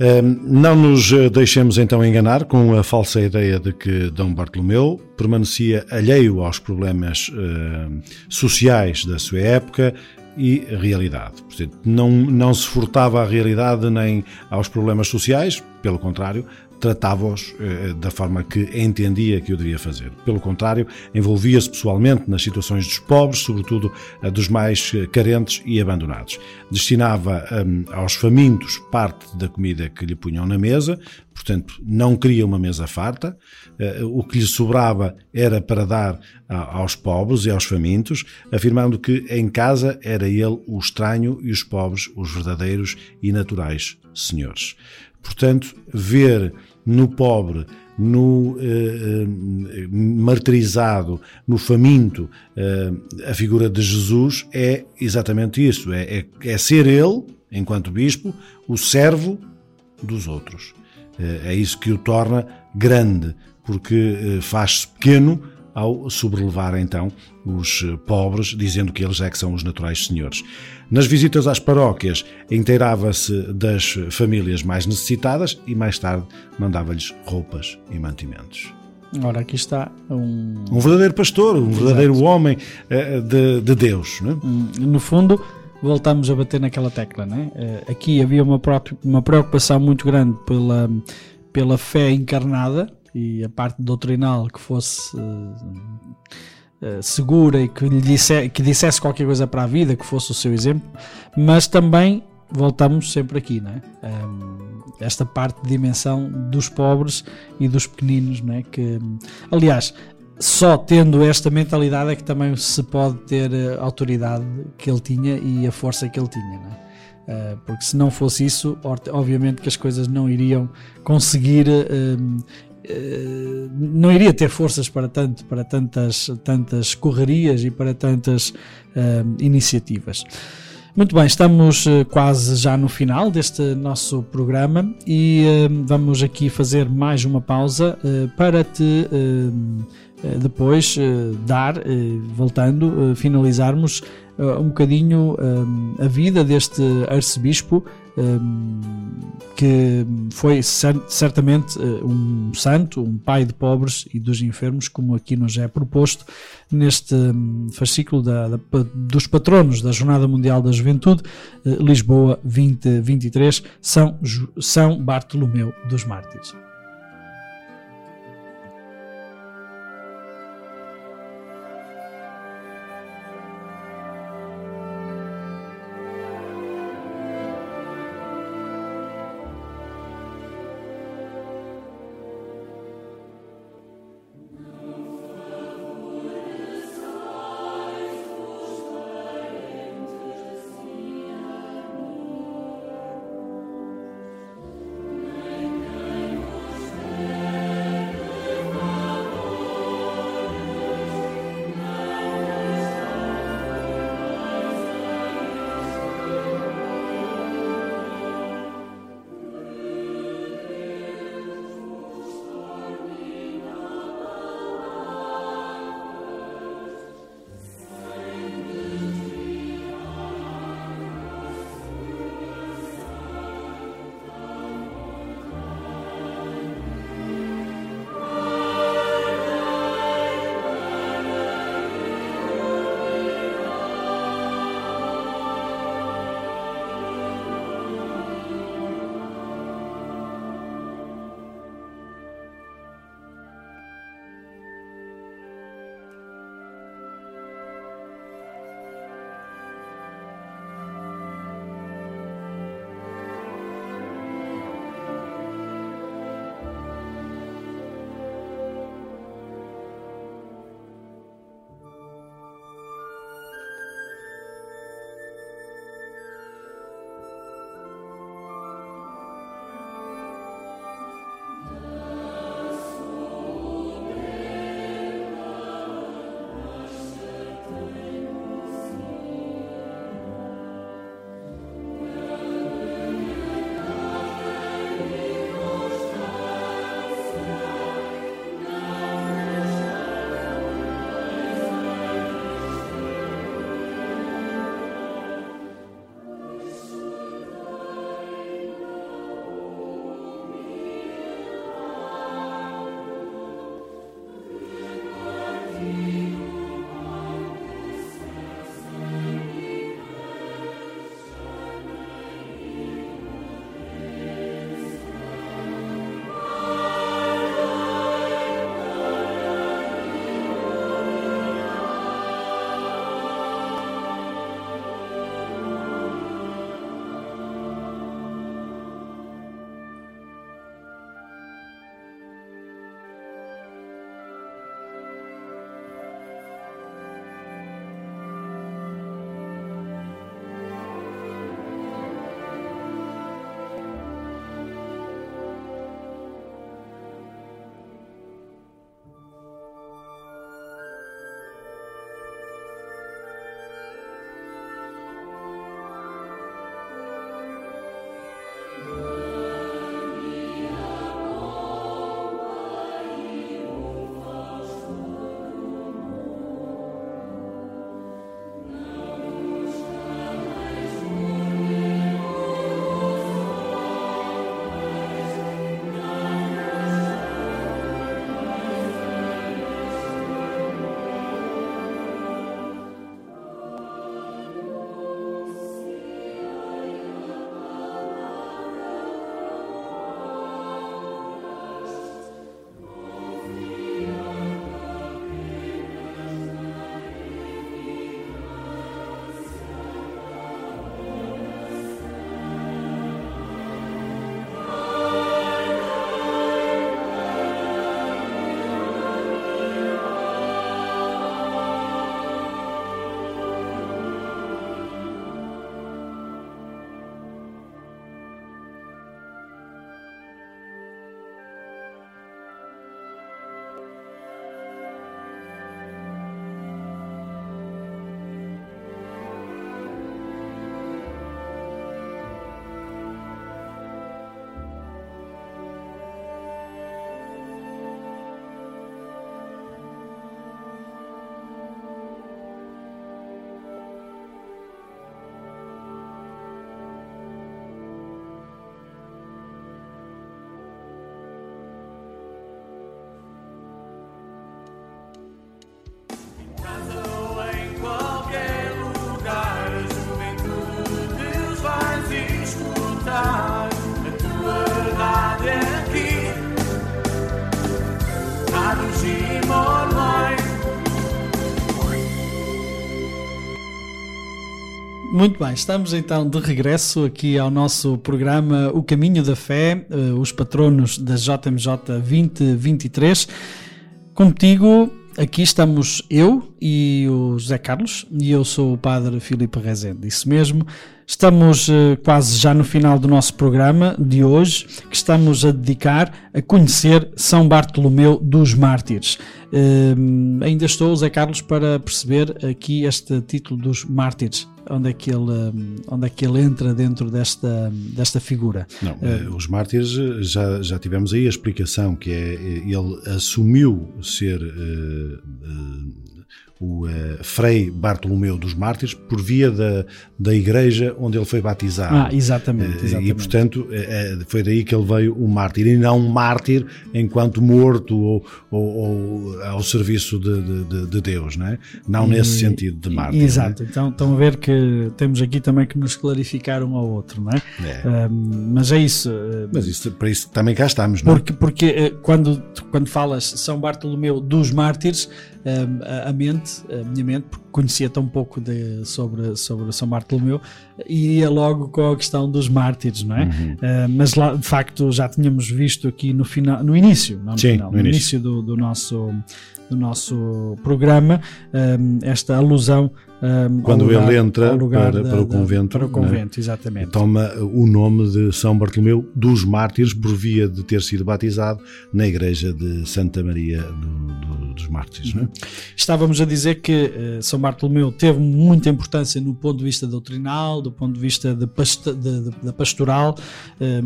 Hum, Não nos eh, deixemos então enganar com a falsa ideia de que Dom Bartolomeu permanecia alheio aos problemas eh, sociais da sua época e realidade. Portanto, não, não se furtava à realidade nem aos problemas sociais, pelo contrário, tratava-os eh, da forma que entendia que o devia fazer. Pelo contrário, envolvia-se pessoalmente nas situações dos pobres, sobretudo a dos mais eh, carentes e abandonados. Destinava hum, aos famintos parte da comida que lhe punham na mesa, portanto, não queria uma mesa farta. Eh, o que lhe sobrava era para dar a- aos pobres e aos famintos, afirmando que em casa era ele o estranho e os pobres os verdadeiros e naturais senhores. Portanto, ver no pobre, no eh, eh, martirizado, no faminto, eh, a figura de Jesus é exatamente isso: é, é, é ser ele, enquanto bispo, o servo dos outros. Eh, É isso que o torna grande, porque eh, faz-se pequeno ao sobrelevar então os eh, pobres, dizendo que eles é que são os naturais senhores. Nas visitas às paróquias, inteirava-se das famílias mais necessitadas e mais tarde mandava-lhes roupas e mantimentos. Ora, aqui está um, Um verdadeiro pastor, um verdadeiro homem eh, de, de Deus. É? No fundo, voltamos a bater naquela tecla, né? Aqui havia uma preocupação muito grande pela, pela fé encarnada e a parte doutrinal que fosse eh, eh, segura e que lhe disse, que dissesse qualquer coisa para a vida, que fosse o seu exemplo, mas também voltamos sempre aqui, né? Ehm, esta parte de dimensão dos pobres e dos pequeninos, né? Que, aliás, só tendo esta mentalidade é que também se pode ter a autoridade que ele tinha e a força que ele tinha? Eh, porque se não fosse isso, obviamente que as coisas não iriam conseguir, eh, eh, não iria ter forças para tanto, para tantas, tantas correrias e para tantas eh, iniciativas. Muito bem, estamos eh, quase já no final deste nosso programa e eh, vamos aqui fazer mais uma pausa eh, para te eh, eh, depois eh, dar, eh, voltando, eh, finalizarmos eh, um bocadinho eh, a vida deste arcebispo eh, que foi cer- certamente eh, um santo, um pai de pobres e dos enfermos, como aqui nos é proposto neste fascículo da- da- dos patronos da Jornada Mundial da Juventude, eh, Lisboa 2023, São, São Bartolomeu dos Mártires. Muito bem, estamos então de regresso aqui ao nosso programa O Caminho da Fé, eh, os patronos da JMJ 2023. Contigo, aqui estamos eu e o José Carlos, e eu sou o Padre Filipe Rezende, isso mesmo. Estamos eh, quase já no final do nosso programa de hoje, que estamos a dedicar a conhecer São Bartolomeu dos Mártires. Eh, ainda estou, José Carlos, para perceber aqui este título dos Mártires. Onde é que ele, onde é que ele entra dentro desta, desta figura? Não, eh, os mártires eh, já, já tivemos aí a explicação que é ele assumiu ser eh, eh, o eh, Frei Bartolomeu dos Mártires por via da, da igreja onde ele foi batizado. Ah, exatamente, Eh, exatamente. E portanto eh, foi daí que ele veio o mártir e não um mártir enquanto morto ou, ou- ou ao serviço de, de- de- de Deus, não é? Não nesse E- sentido de mártir. Exato, então estão a ver que temos aqui também que nos clarificar um ao outro, não é? É. Mas é isso. Mas isso, para isso também cá estamos, não é? Porque, porque quando, quando falas São Bartolomeu dos Mártires, a, a mente, a minha mente, porque conhecia tão pouco de- sobre, sobre São Bartolomeu, iria logo com a questão dos mártires, não é? Uhum. Eh, mas lá, de facto, já tínhamos visto aqui no final, no início, não no Sim, final, no início. início do, do nosso do nosso programa eh, esta alusão eh, ao Quando lugar- ele entra para, da- para o da- convento, para o é? convento, exatamente toma o nome de São Bartolomeu dos Mártires por via de ter sido batizado na igreja de Santa Maria do- do- dos Mártires. É? Estávamos a dizer que eh, São Bartolomeu teve muita importância no ponto de vista doutrinal, do ponto de vista da pastoral, eh,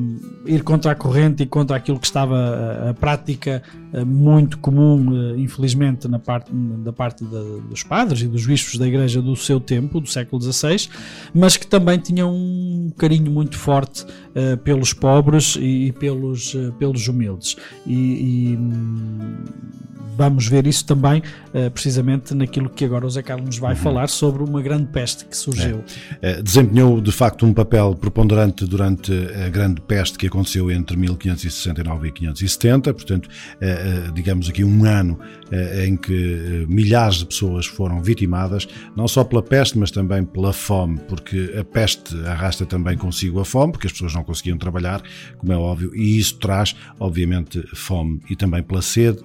ir contra a corrente e contra aquilo que estava a, a prática eh, muito comum, eh, infelizmente, na parte, da parte da- dos padres e dos bispos da igreja do seu tempo, do século XVI, mas que também tinha um carinho muito forte eh, pelos pobres e, e pelos, eh, pelos humildes. E, e, hum, vamos ver isso também, eh, precisamente naquilo que agora o Zé Carlos nos vai falar sobre uma grande peste que surgiu. Eh, Desempenhou de facto um papel preponderante durante a grande peste que aconteceu entre 1569 e 570, portanto, eh, eh, digamos aqui um ano em que milhares de pessoas foram vitimadas, não só pela peste, mas também pela fome, porque a peste arrasta também consigo a fome, porque as pessoas não conseguiam trabalhar, como é óbvio, e isso traz, obviamente, fome e também pela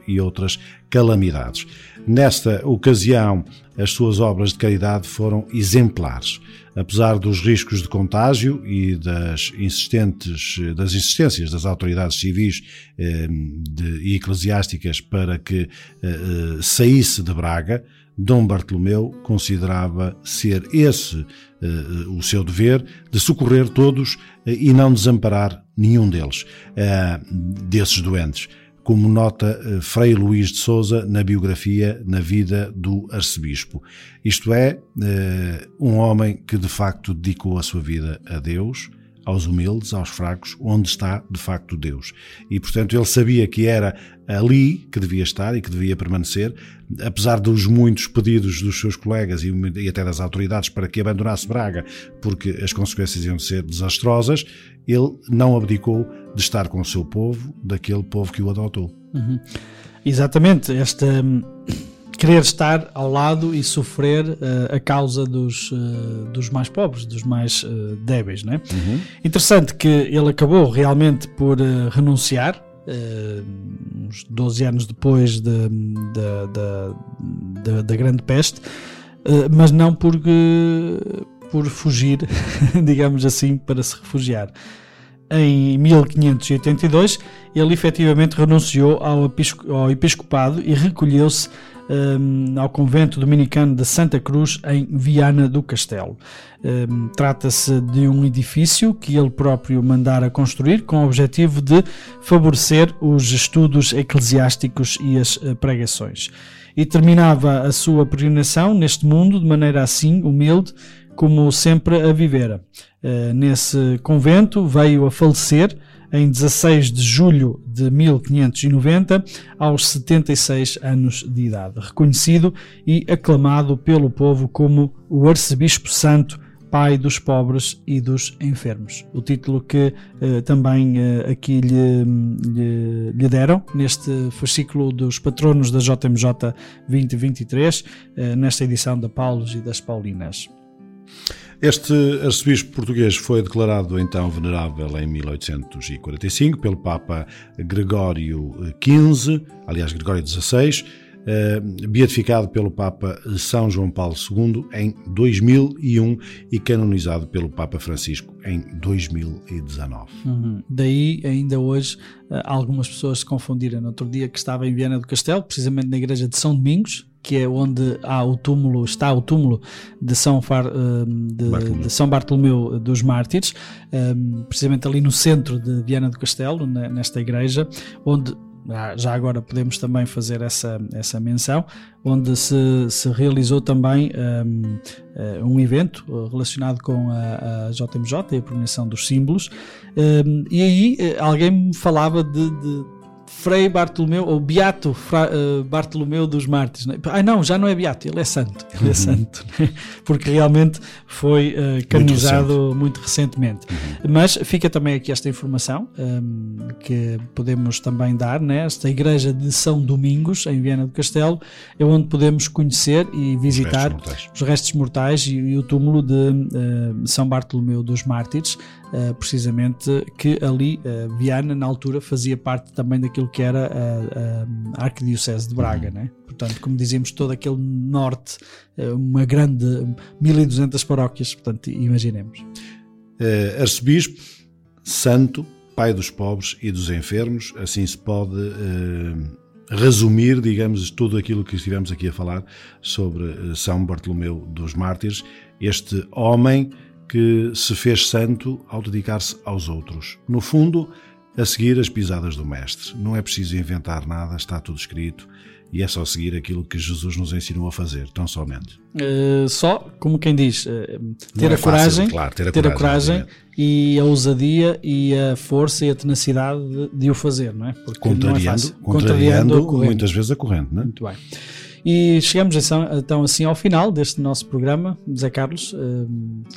e outras calamidades. Nesta ocasião, as suas obras de caridade foram exemplares. Apesar dos riscos de contágio e das insistentes das insistências das autoridades civis eh, de- e eclesiásticas para que eh, eh, saísse de Braga, Dom Bartolomeu considerava ser esse eh, o seu dever de socorrer todos eh, e não desamparar nenhum deles, eh, desses doentes como nota Frei Luís de Souza na biografia Na Vida do Arcebispo. Isto é, um homem que de facto dedicou a sua vida a Deus, aos humildes, aos fracos, onde está de facto Deus. E portanto ele sabia que era ali que devia estar e que devia permanecer, apesar dos muitos pedidos dos seus colegas e e até das autoridades para que abandonasse Braga, porque as consequências iam ser desastrosas, ele não abdicou de estar com o seu povo, daquele povo que o adotou. Uhum. Exatamente, esta hum, querer estar ao lado e sofrer eh, a causa dos, eh, dos mais pobres, dos mais eh, débeis, né? Interessante que ele acabou realmente por renunciar. Eh, uns 12 anos depois de- da, Grande Peste, eh, mas não por, eh, por fugir, [LAUGHS] digamos assim, para se refugiar. Em 1582, ele efetivamente renunciou ao episcopado e recolheu-se hum, ao convento dominicano de Santa Cruz, em Viana do Castelo. Hum, Trata-se de um edifício que ele próprio mandara construir com o objetivo de favorecer os estudos eclesiásticos e as eh, pregações. E terminava a sua peregrinação neste mundo de maneira assim humilde como sempre a vivera. Eh, nesse convento veio a falecer em 16 de julho de 1590, aos 76 anos de idade, reconhecido e aclamado pelo povo como o Arcebispo Santo, Pai dos pobres e dos enfermos. O título que eh, também eh, aqui lhe, lhe- lhe deram neste fascículo dos patronos da JMJ 2023, eh, nesta edição da Paulos e das Paulinas. Este arcebispo português foi declarado então venerável em 1845 pelo Papa Gregório XV, aliás Gregório XVI, eh, beatificado pelo Papa São João Paulo II em 2001 e canonizado pelo Papa Francisco em 2019. Uhum. Daí, ainda hoje, eh, algumas pessoas se confundiram no outro dia que estava em Viana do Castelo, precisamente na igreja de São Domingos, que é onde há o túmulo, está o túmulo de São, Far, eh, de, de São Bartolomeu dos Mártires, eh, precisamente ali no centro de Viana do Castelo, ne- nesta igreja, onde já agora podemos também fazer essa, essa menção, onde se, se realizou também um, eh, um evento relacionado com a, a JMJ e a premiação dos símbolos. Um, e aí alguém me falava de, de Frei Bartolomeu, ou Beato Fra- eh, Bartolomeu dos Mártires. Né? Ah, não, já não é Beato, ele é santo. Ele é Uhum. santo, né? porque realmente foi eh, canonizado muito, recentemente. Mas fica também aqui esta informação hum, que podemos também dar, né? esta igreja de São Domingos, em Viana do Castelo, é onde podemos conhecer e visitar mortais. os restos mortais e, e o túmulo de eh, São Bartolomeu dos Mártires, eh, precisamente que ali eh, Viana na altura fazia parte também daquilo que era a, a Arquidiocese de Braga, né? portanto como dizíamos todo aquele norte, eh, uma grande 1200 paróquias, portanto imaginemos. Eh, arcebispo, santo, pai dos pobres e dos enfermos, assim se pode eh, resumir, digamos, tudo aquilo que estivemos aqui a falar sobre eh, São Bartolomeu dos Mártires, este homem que se fez santo ao dedicar-se aos outros. No fundo, a seguir as pisadas do Mestre. Não é preciso inventar nada, está tudo escrito e é só seguir aquilo que Jesus nos ensinou a fazer, tão somente. Eh, só, como quem diz, eh, ter é a coragem, fácil, claro, ter a coragem, e a ousadia e a força e a tenacidade de, de o fazer, não é? Porque não é Contrariando, fácil. contrariando, corrente. muitas vezes a corrente, não é? Muito bem. E chegamos então, então assim ao final deste nosso programa, Zé Carlos. eh,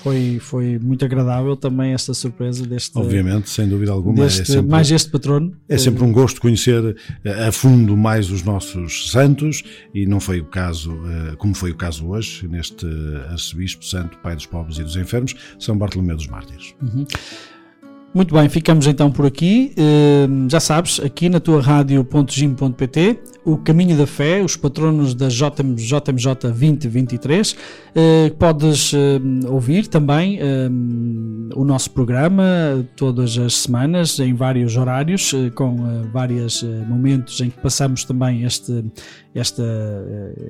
Foi, foi muito agradável também esta surpresa deste. Obviamente, sem dúvida alguma. deste- é sempre, mais este patrono. É sempre um gosto conhecer eh, a fundo mais os nossos santos e não foi o caso, eh, como foi o caso hoje, neste arcebispo santo, pai dos pobres e dos enfermos, São Bartolomeu dos Mártires. Uhum. Muito bem, ficamos então por aqui. Hum, já sabes, aqui na tua rádio.gim.pt, o Caminho da Fé, os patronos da JM, JMJ 2023. Eh, podes hum, ouvir também hum, o nosso programa todas as semanas, em vários horários, eh, com eh, vários momentos em que passamos também este, esta,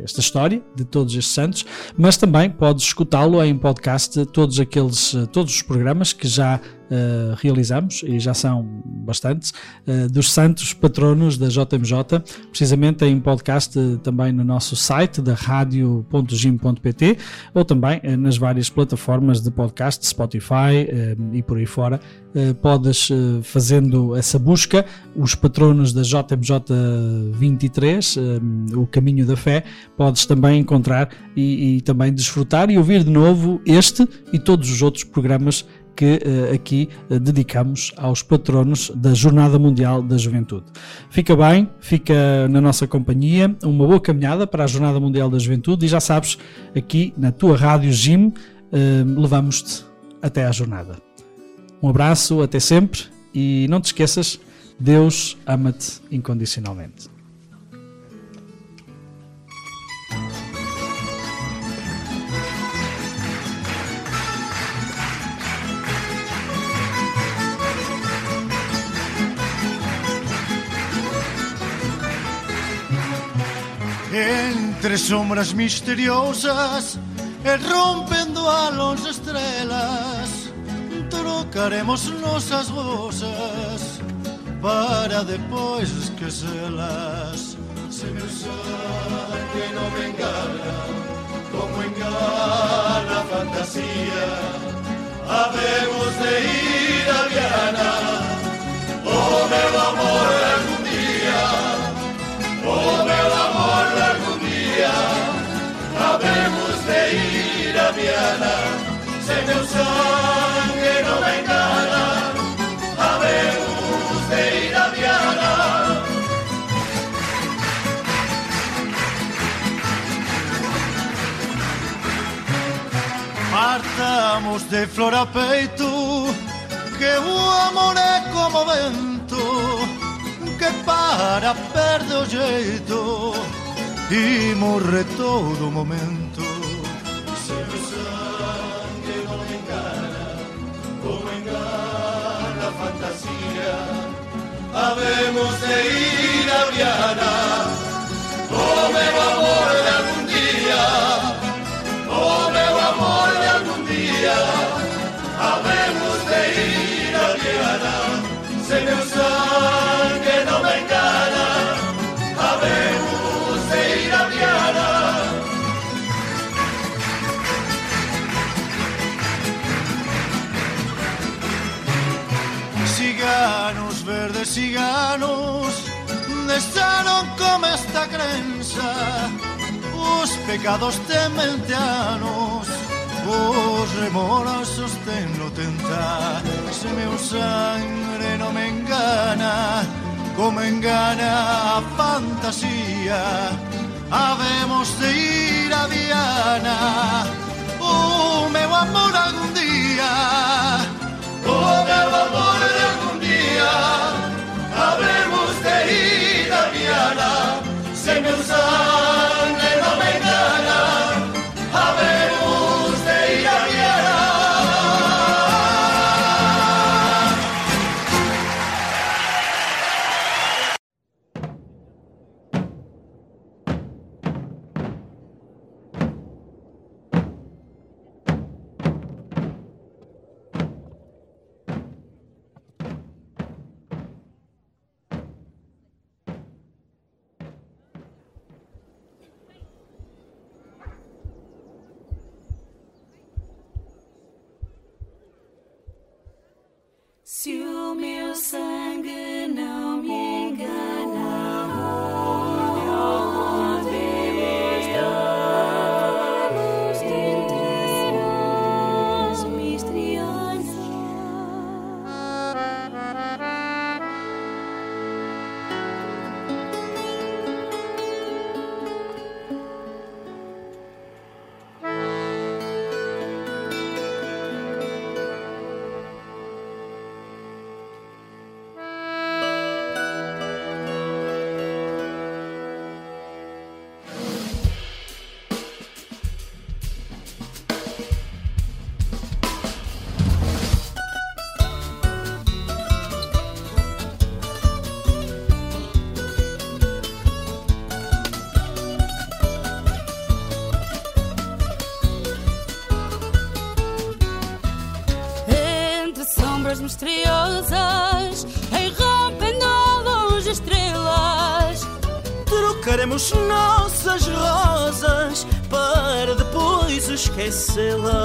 esta história de todos estes santos, mas também podes escutá-lo em podcast, todos aqueles, todos os programas que já eh, realizamos, e já são bastantes, eh, dos santos patronos da JMJ, precisamente em podcast eh, também no nosso site da radio.gim.pt ou também nas várias plataformas de podcast, Spotify e por aí fora. Podes, fazendo essa busca, os patronos da JMJ 23, eh, o Caminho da Fé, podes também encontrar e, e também desfrutar e ouvir de novo este e todos os outros programas que eh, aqui eh, dedicamos aos patronos da Jornada Mundial da Juventude. Fica bem, fica na nossa companhia, uma boa caminhada para a Jornada Mundial da Juventude e já sabes, aqui na tua rádio Jim, eh, levamos-te até à jornada. Um abraço, até sempre e não te esqueças, Deus ama-te incondicionalmente. Entre sombras misteriosas e rompendo a longe estrelas Trocaremos nossas vozes para depois esquecelas. Se meu sangue não me engana como engana a fantasia Havemos de ir a Viana Oh meu amor, algum dia Oh meu amor, día habremos de ir a Viana, se meu sangue no me engana, habremos de ir a Viana. Partamos de flor a peito, que o amor é como vento, que para perde o jeito e morre todo momento. Se mio sangue non inganna, come inganna la fantasia, habemos de ir a Oriana, come o amor de algún día, come o amor de algún día, habemos de ir a Oriana, se mio sangue de ciganos deixaron como esta crenza. Os pecados tementianos os remoras sostenlo tentar se meu sangre non me engana como engana a fantasía. Habemos de ir a Diana o meu amor agora esquecê-la.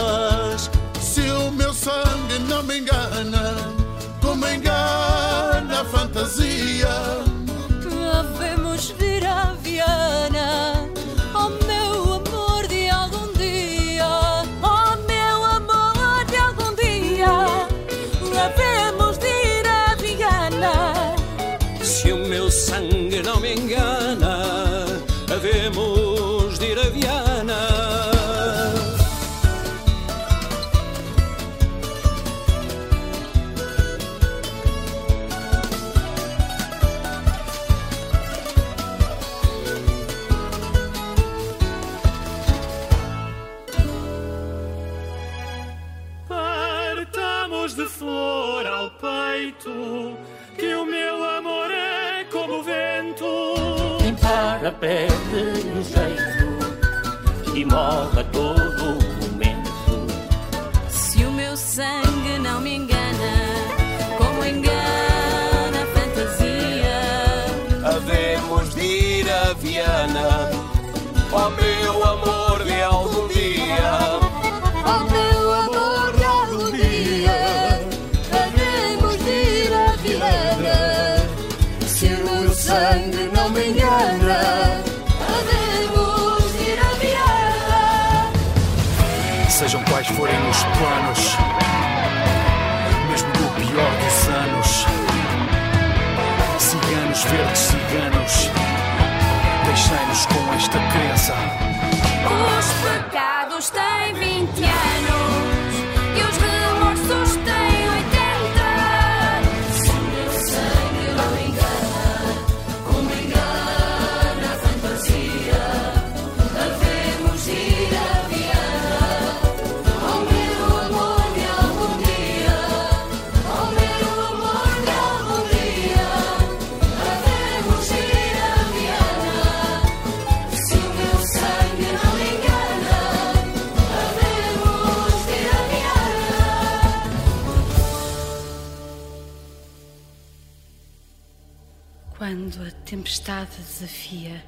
Desafia.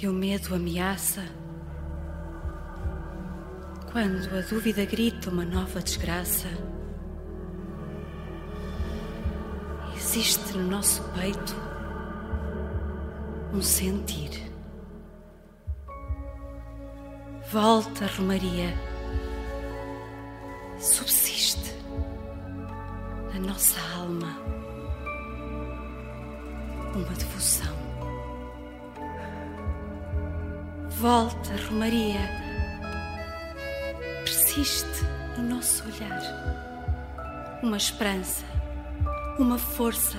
E o medo ameaça, quando a dúvida grita uma nova desgraça, existe no nosso peito um sentir. Volta, Romaria, subsiste na nossa alma uma devoção. Volta, Romaria, persiste no nosso olhar uma esperança, uma força,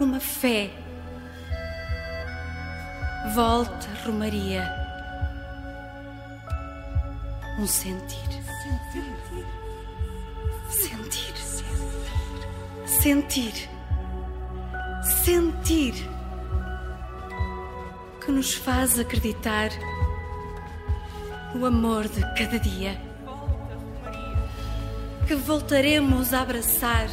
uma fé. Volta, Romaria, um sentir. Sentir. Sentir. Sentir sentir que nos faz acreditar no amor de cada dia. Que voltaremos a abraçar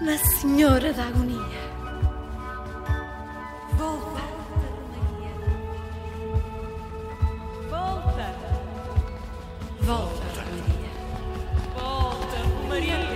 na Senhora da Agonia. Volta, Maria Volta, Maria. Volta, Maria. Volta, Maria.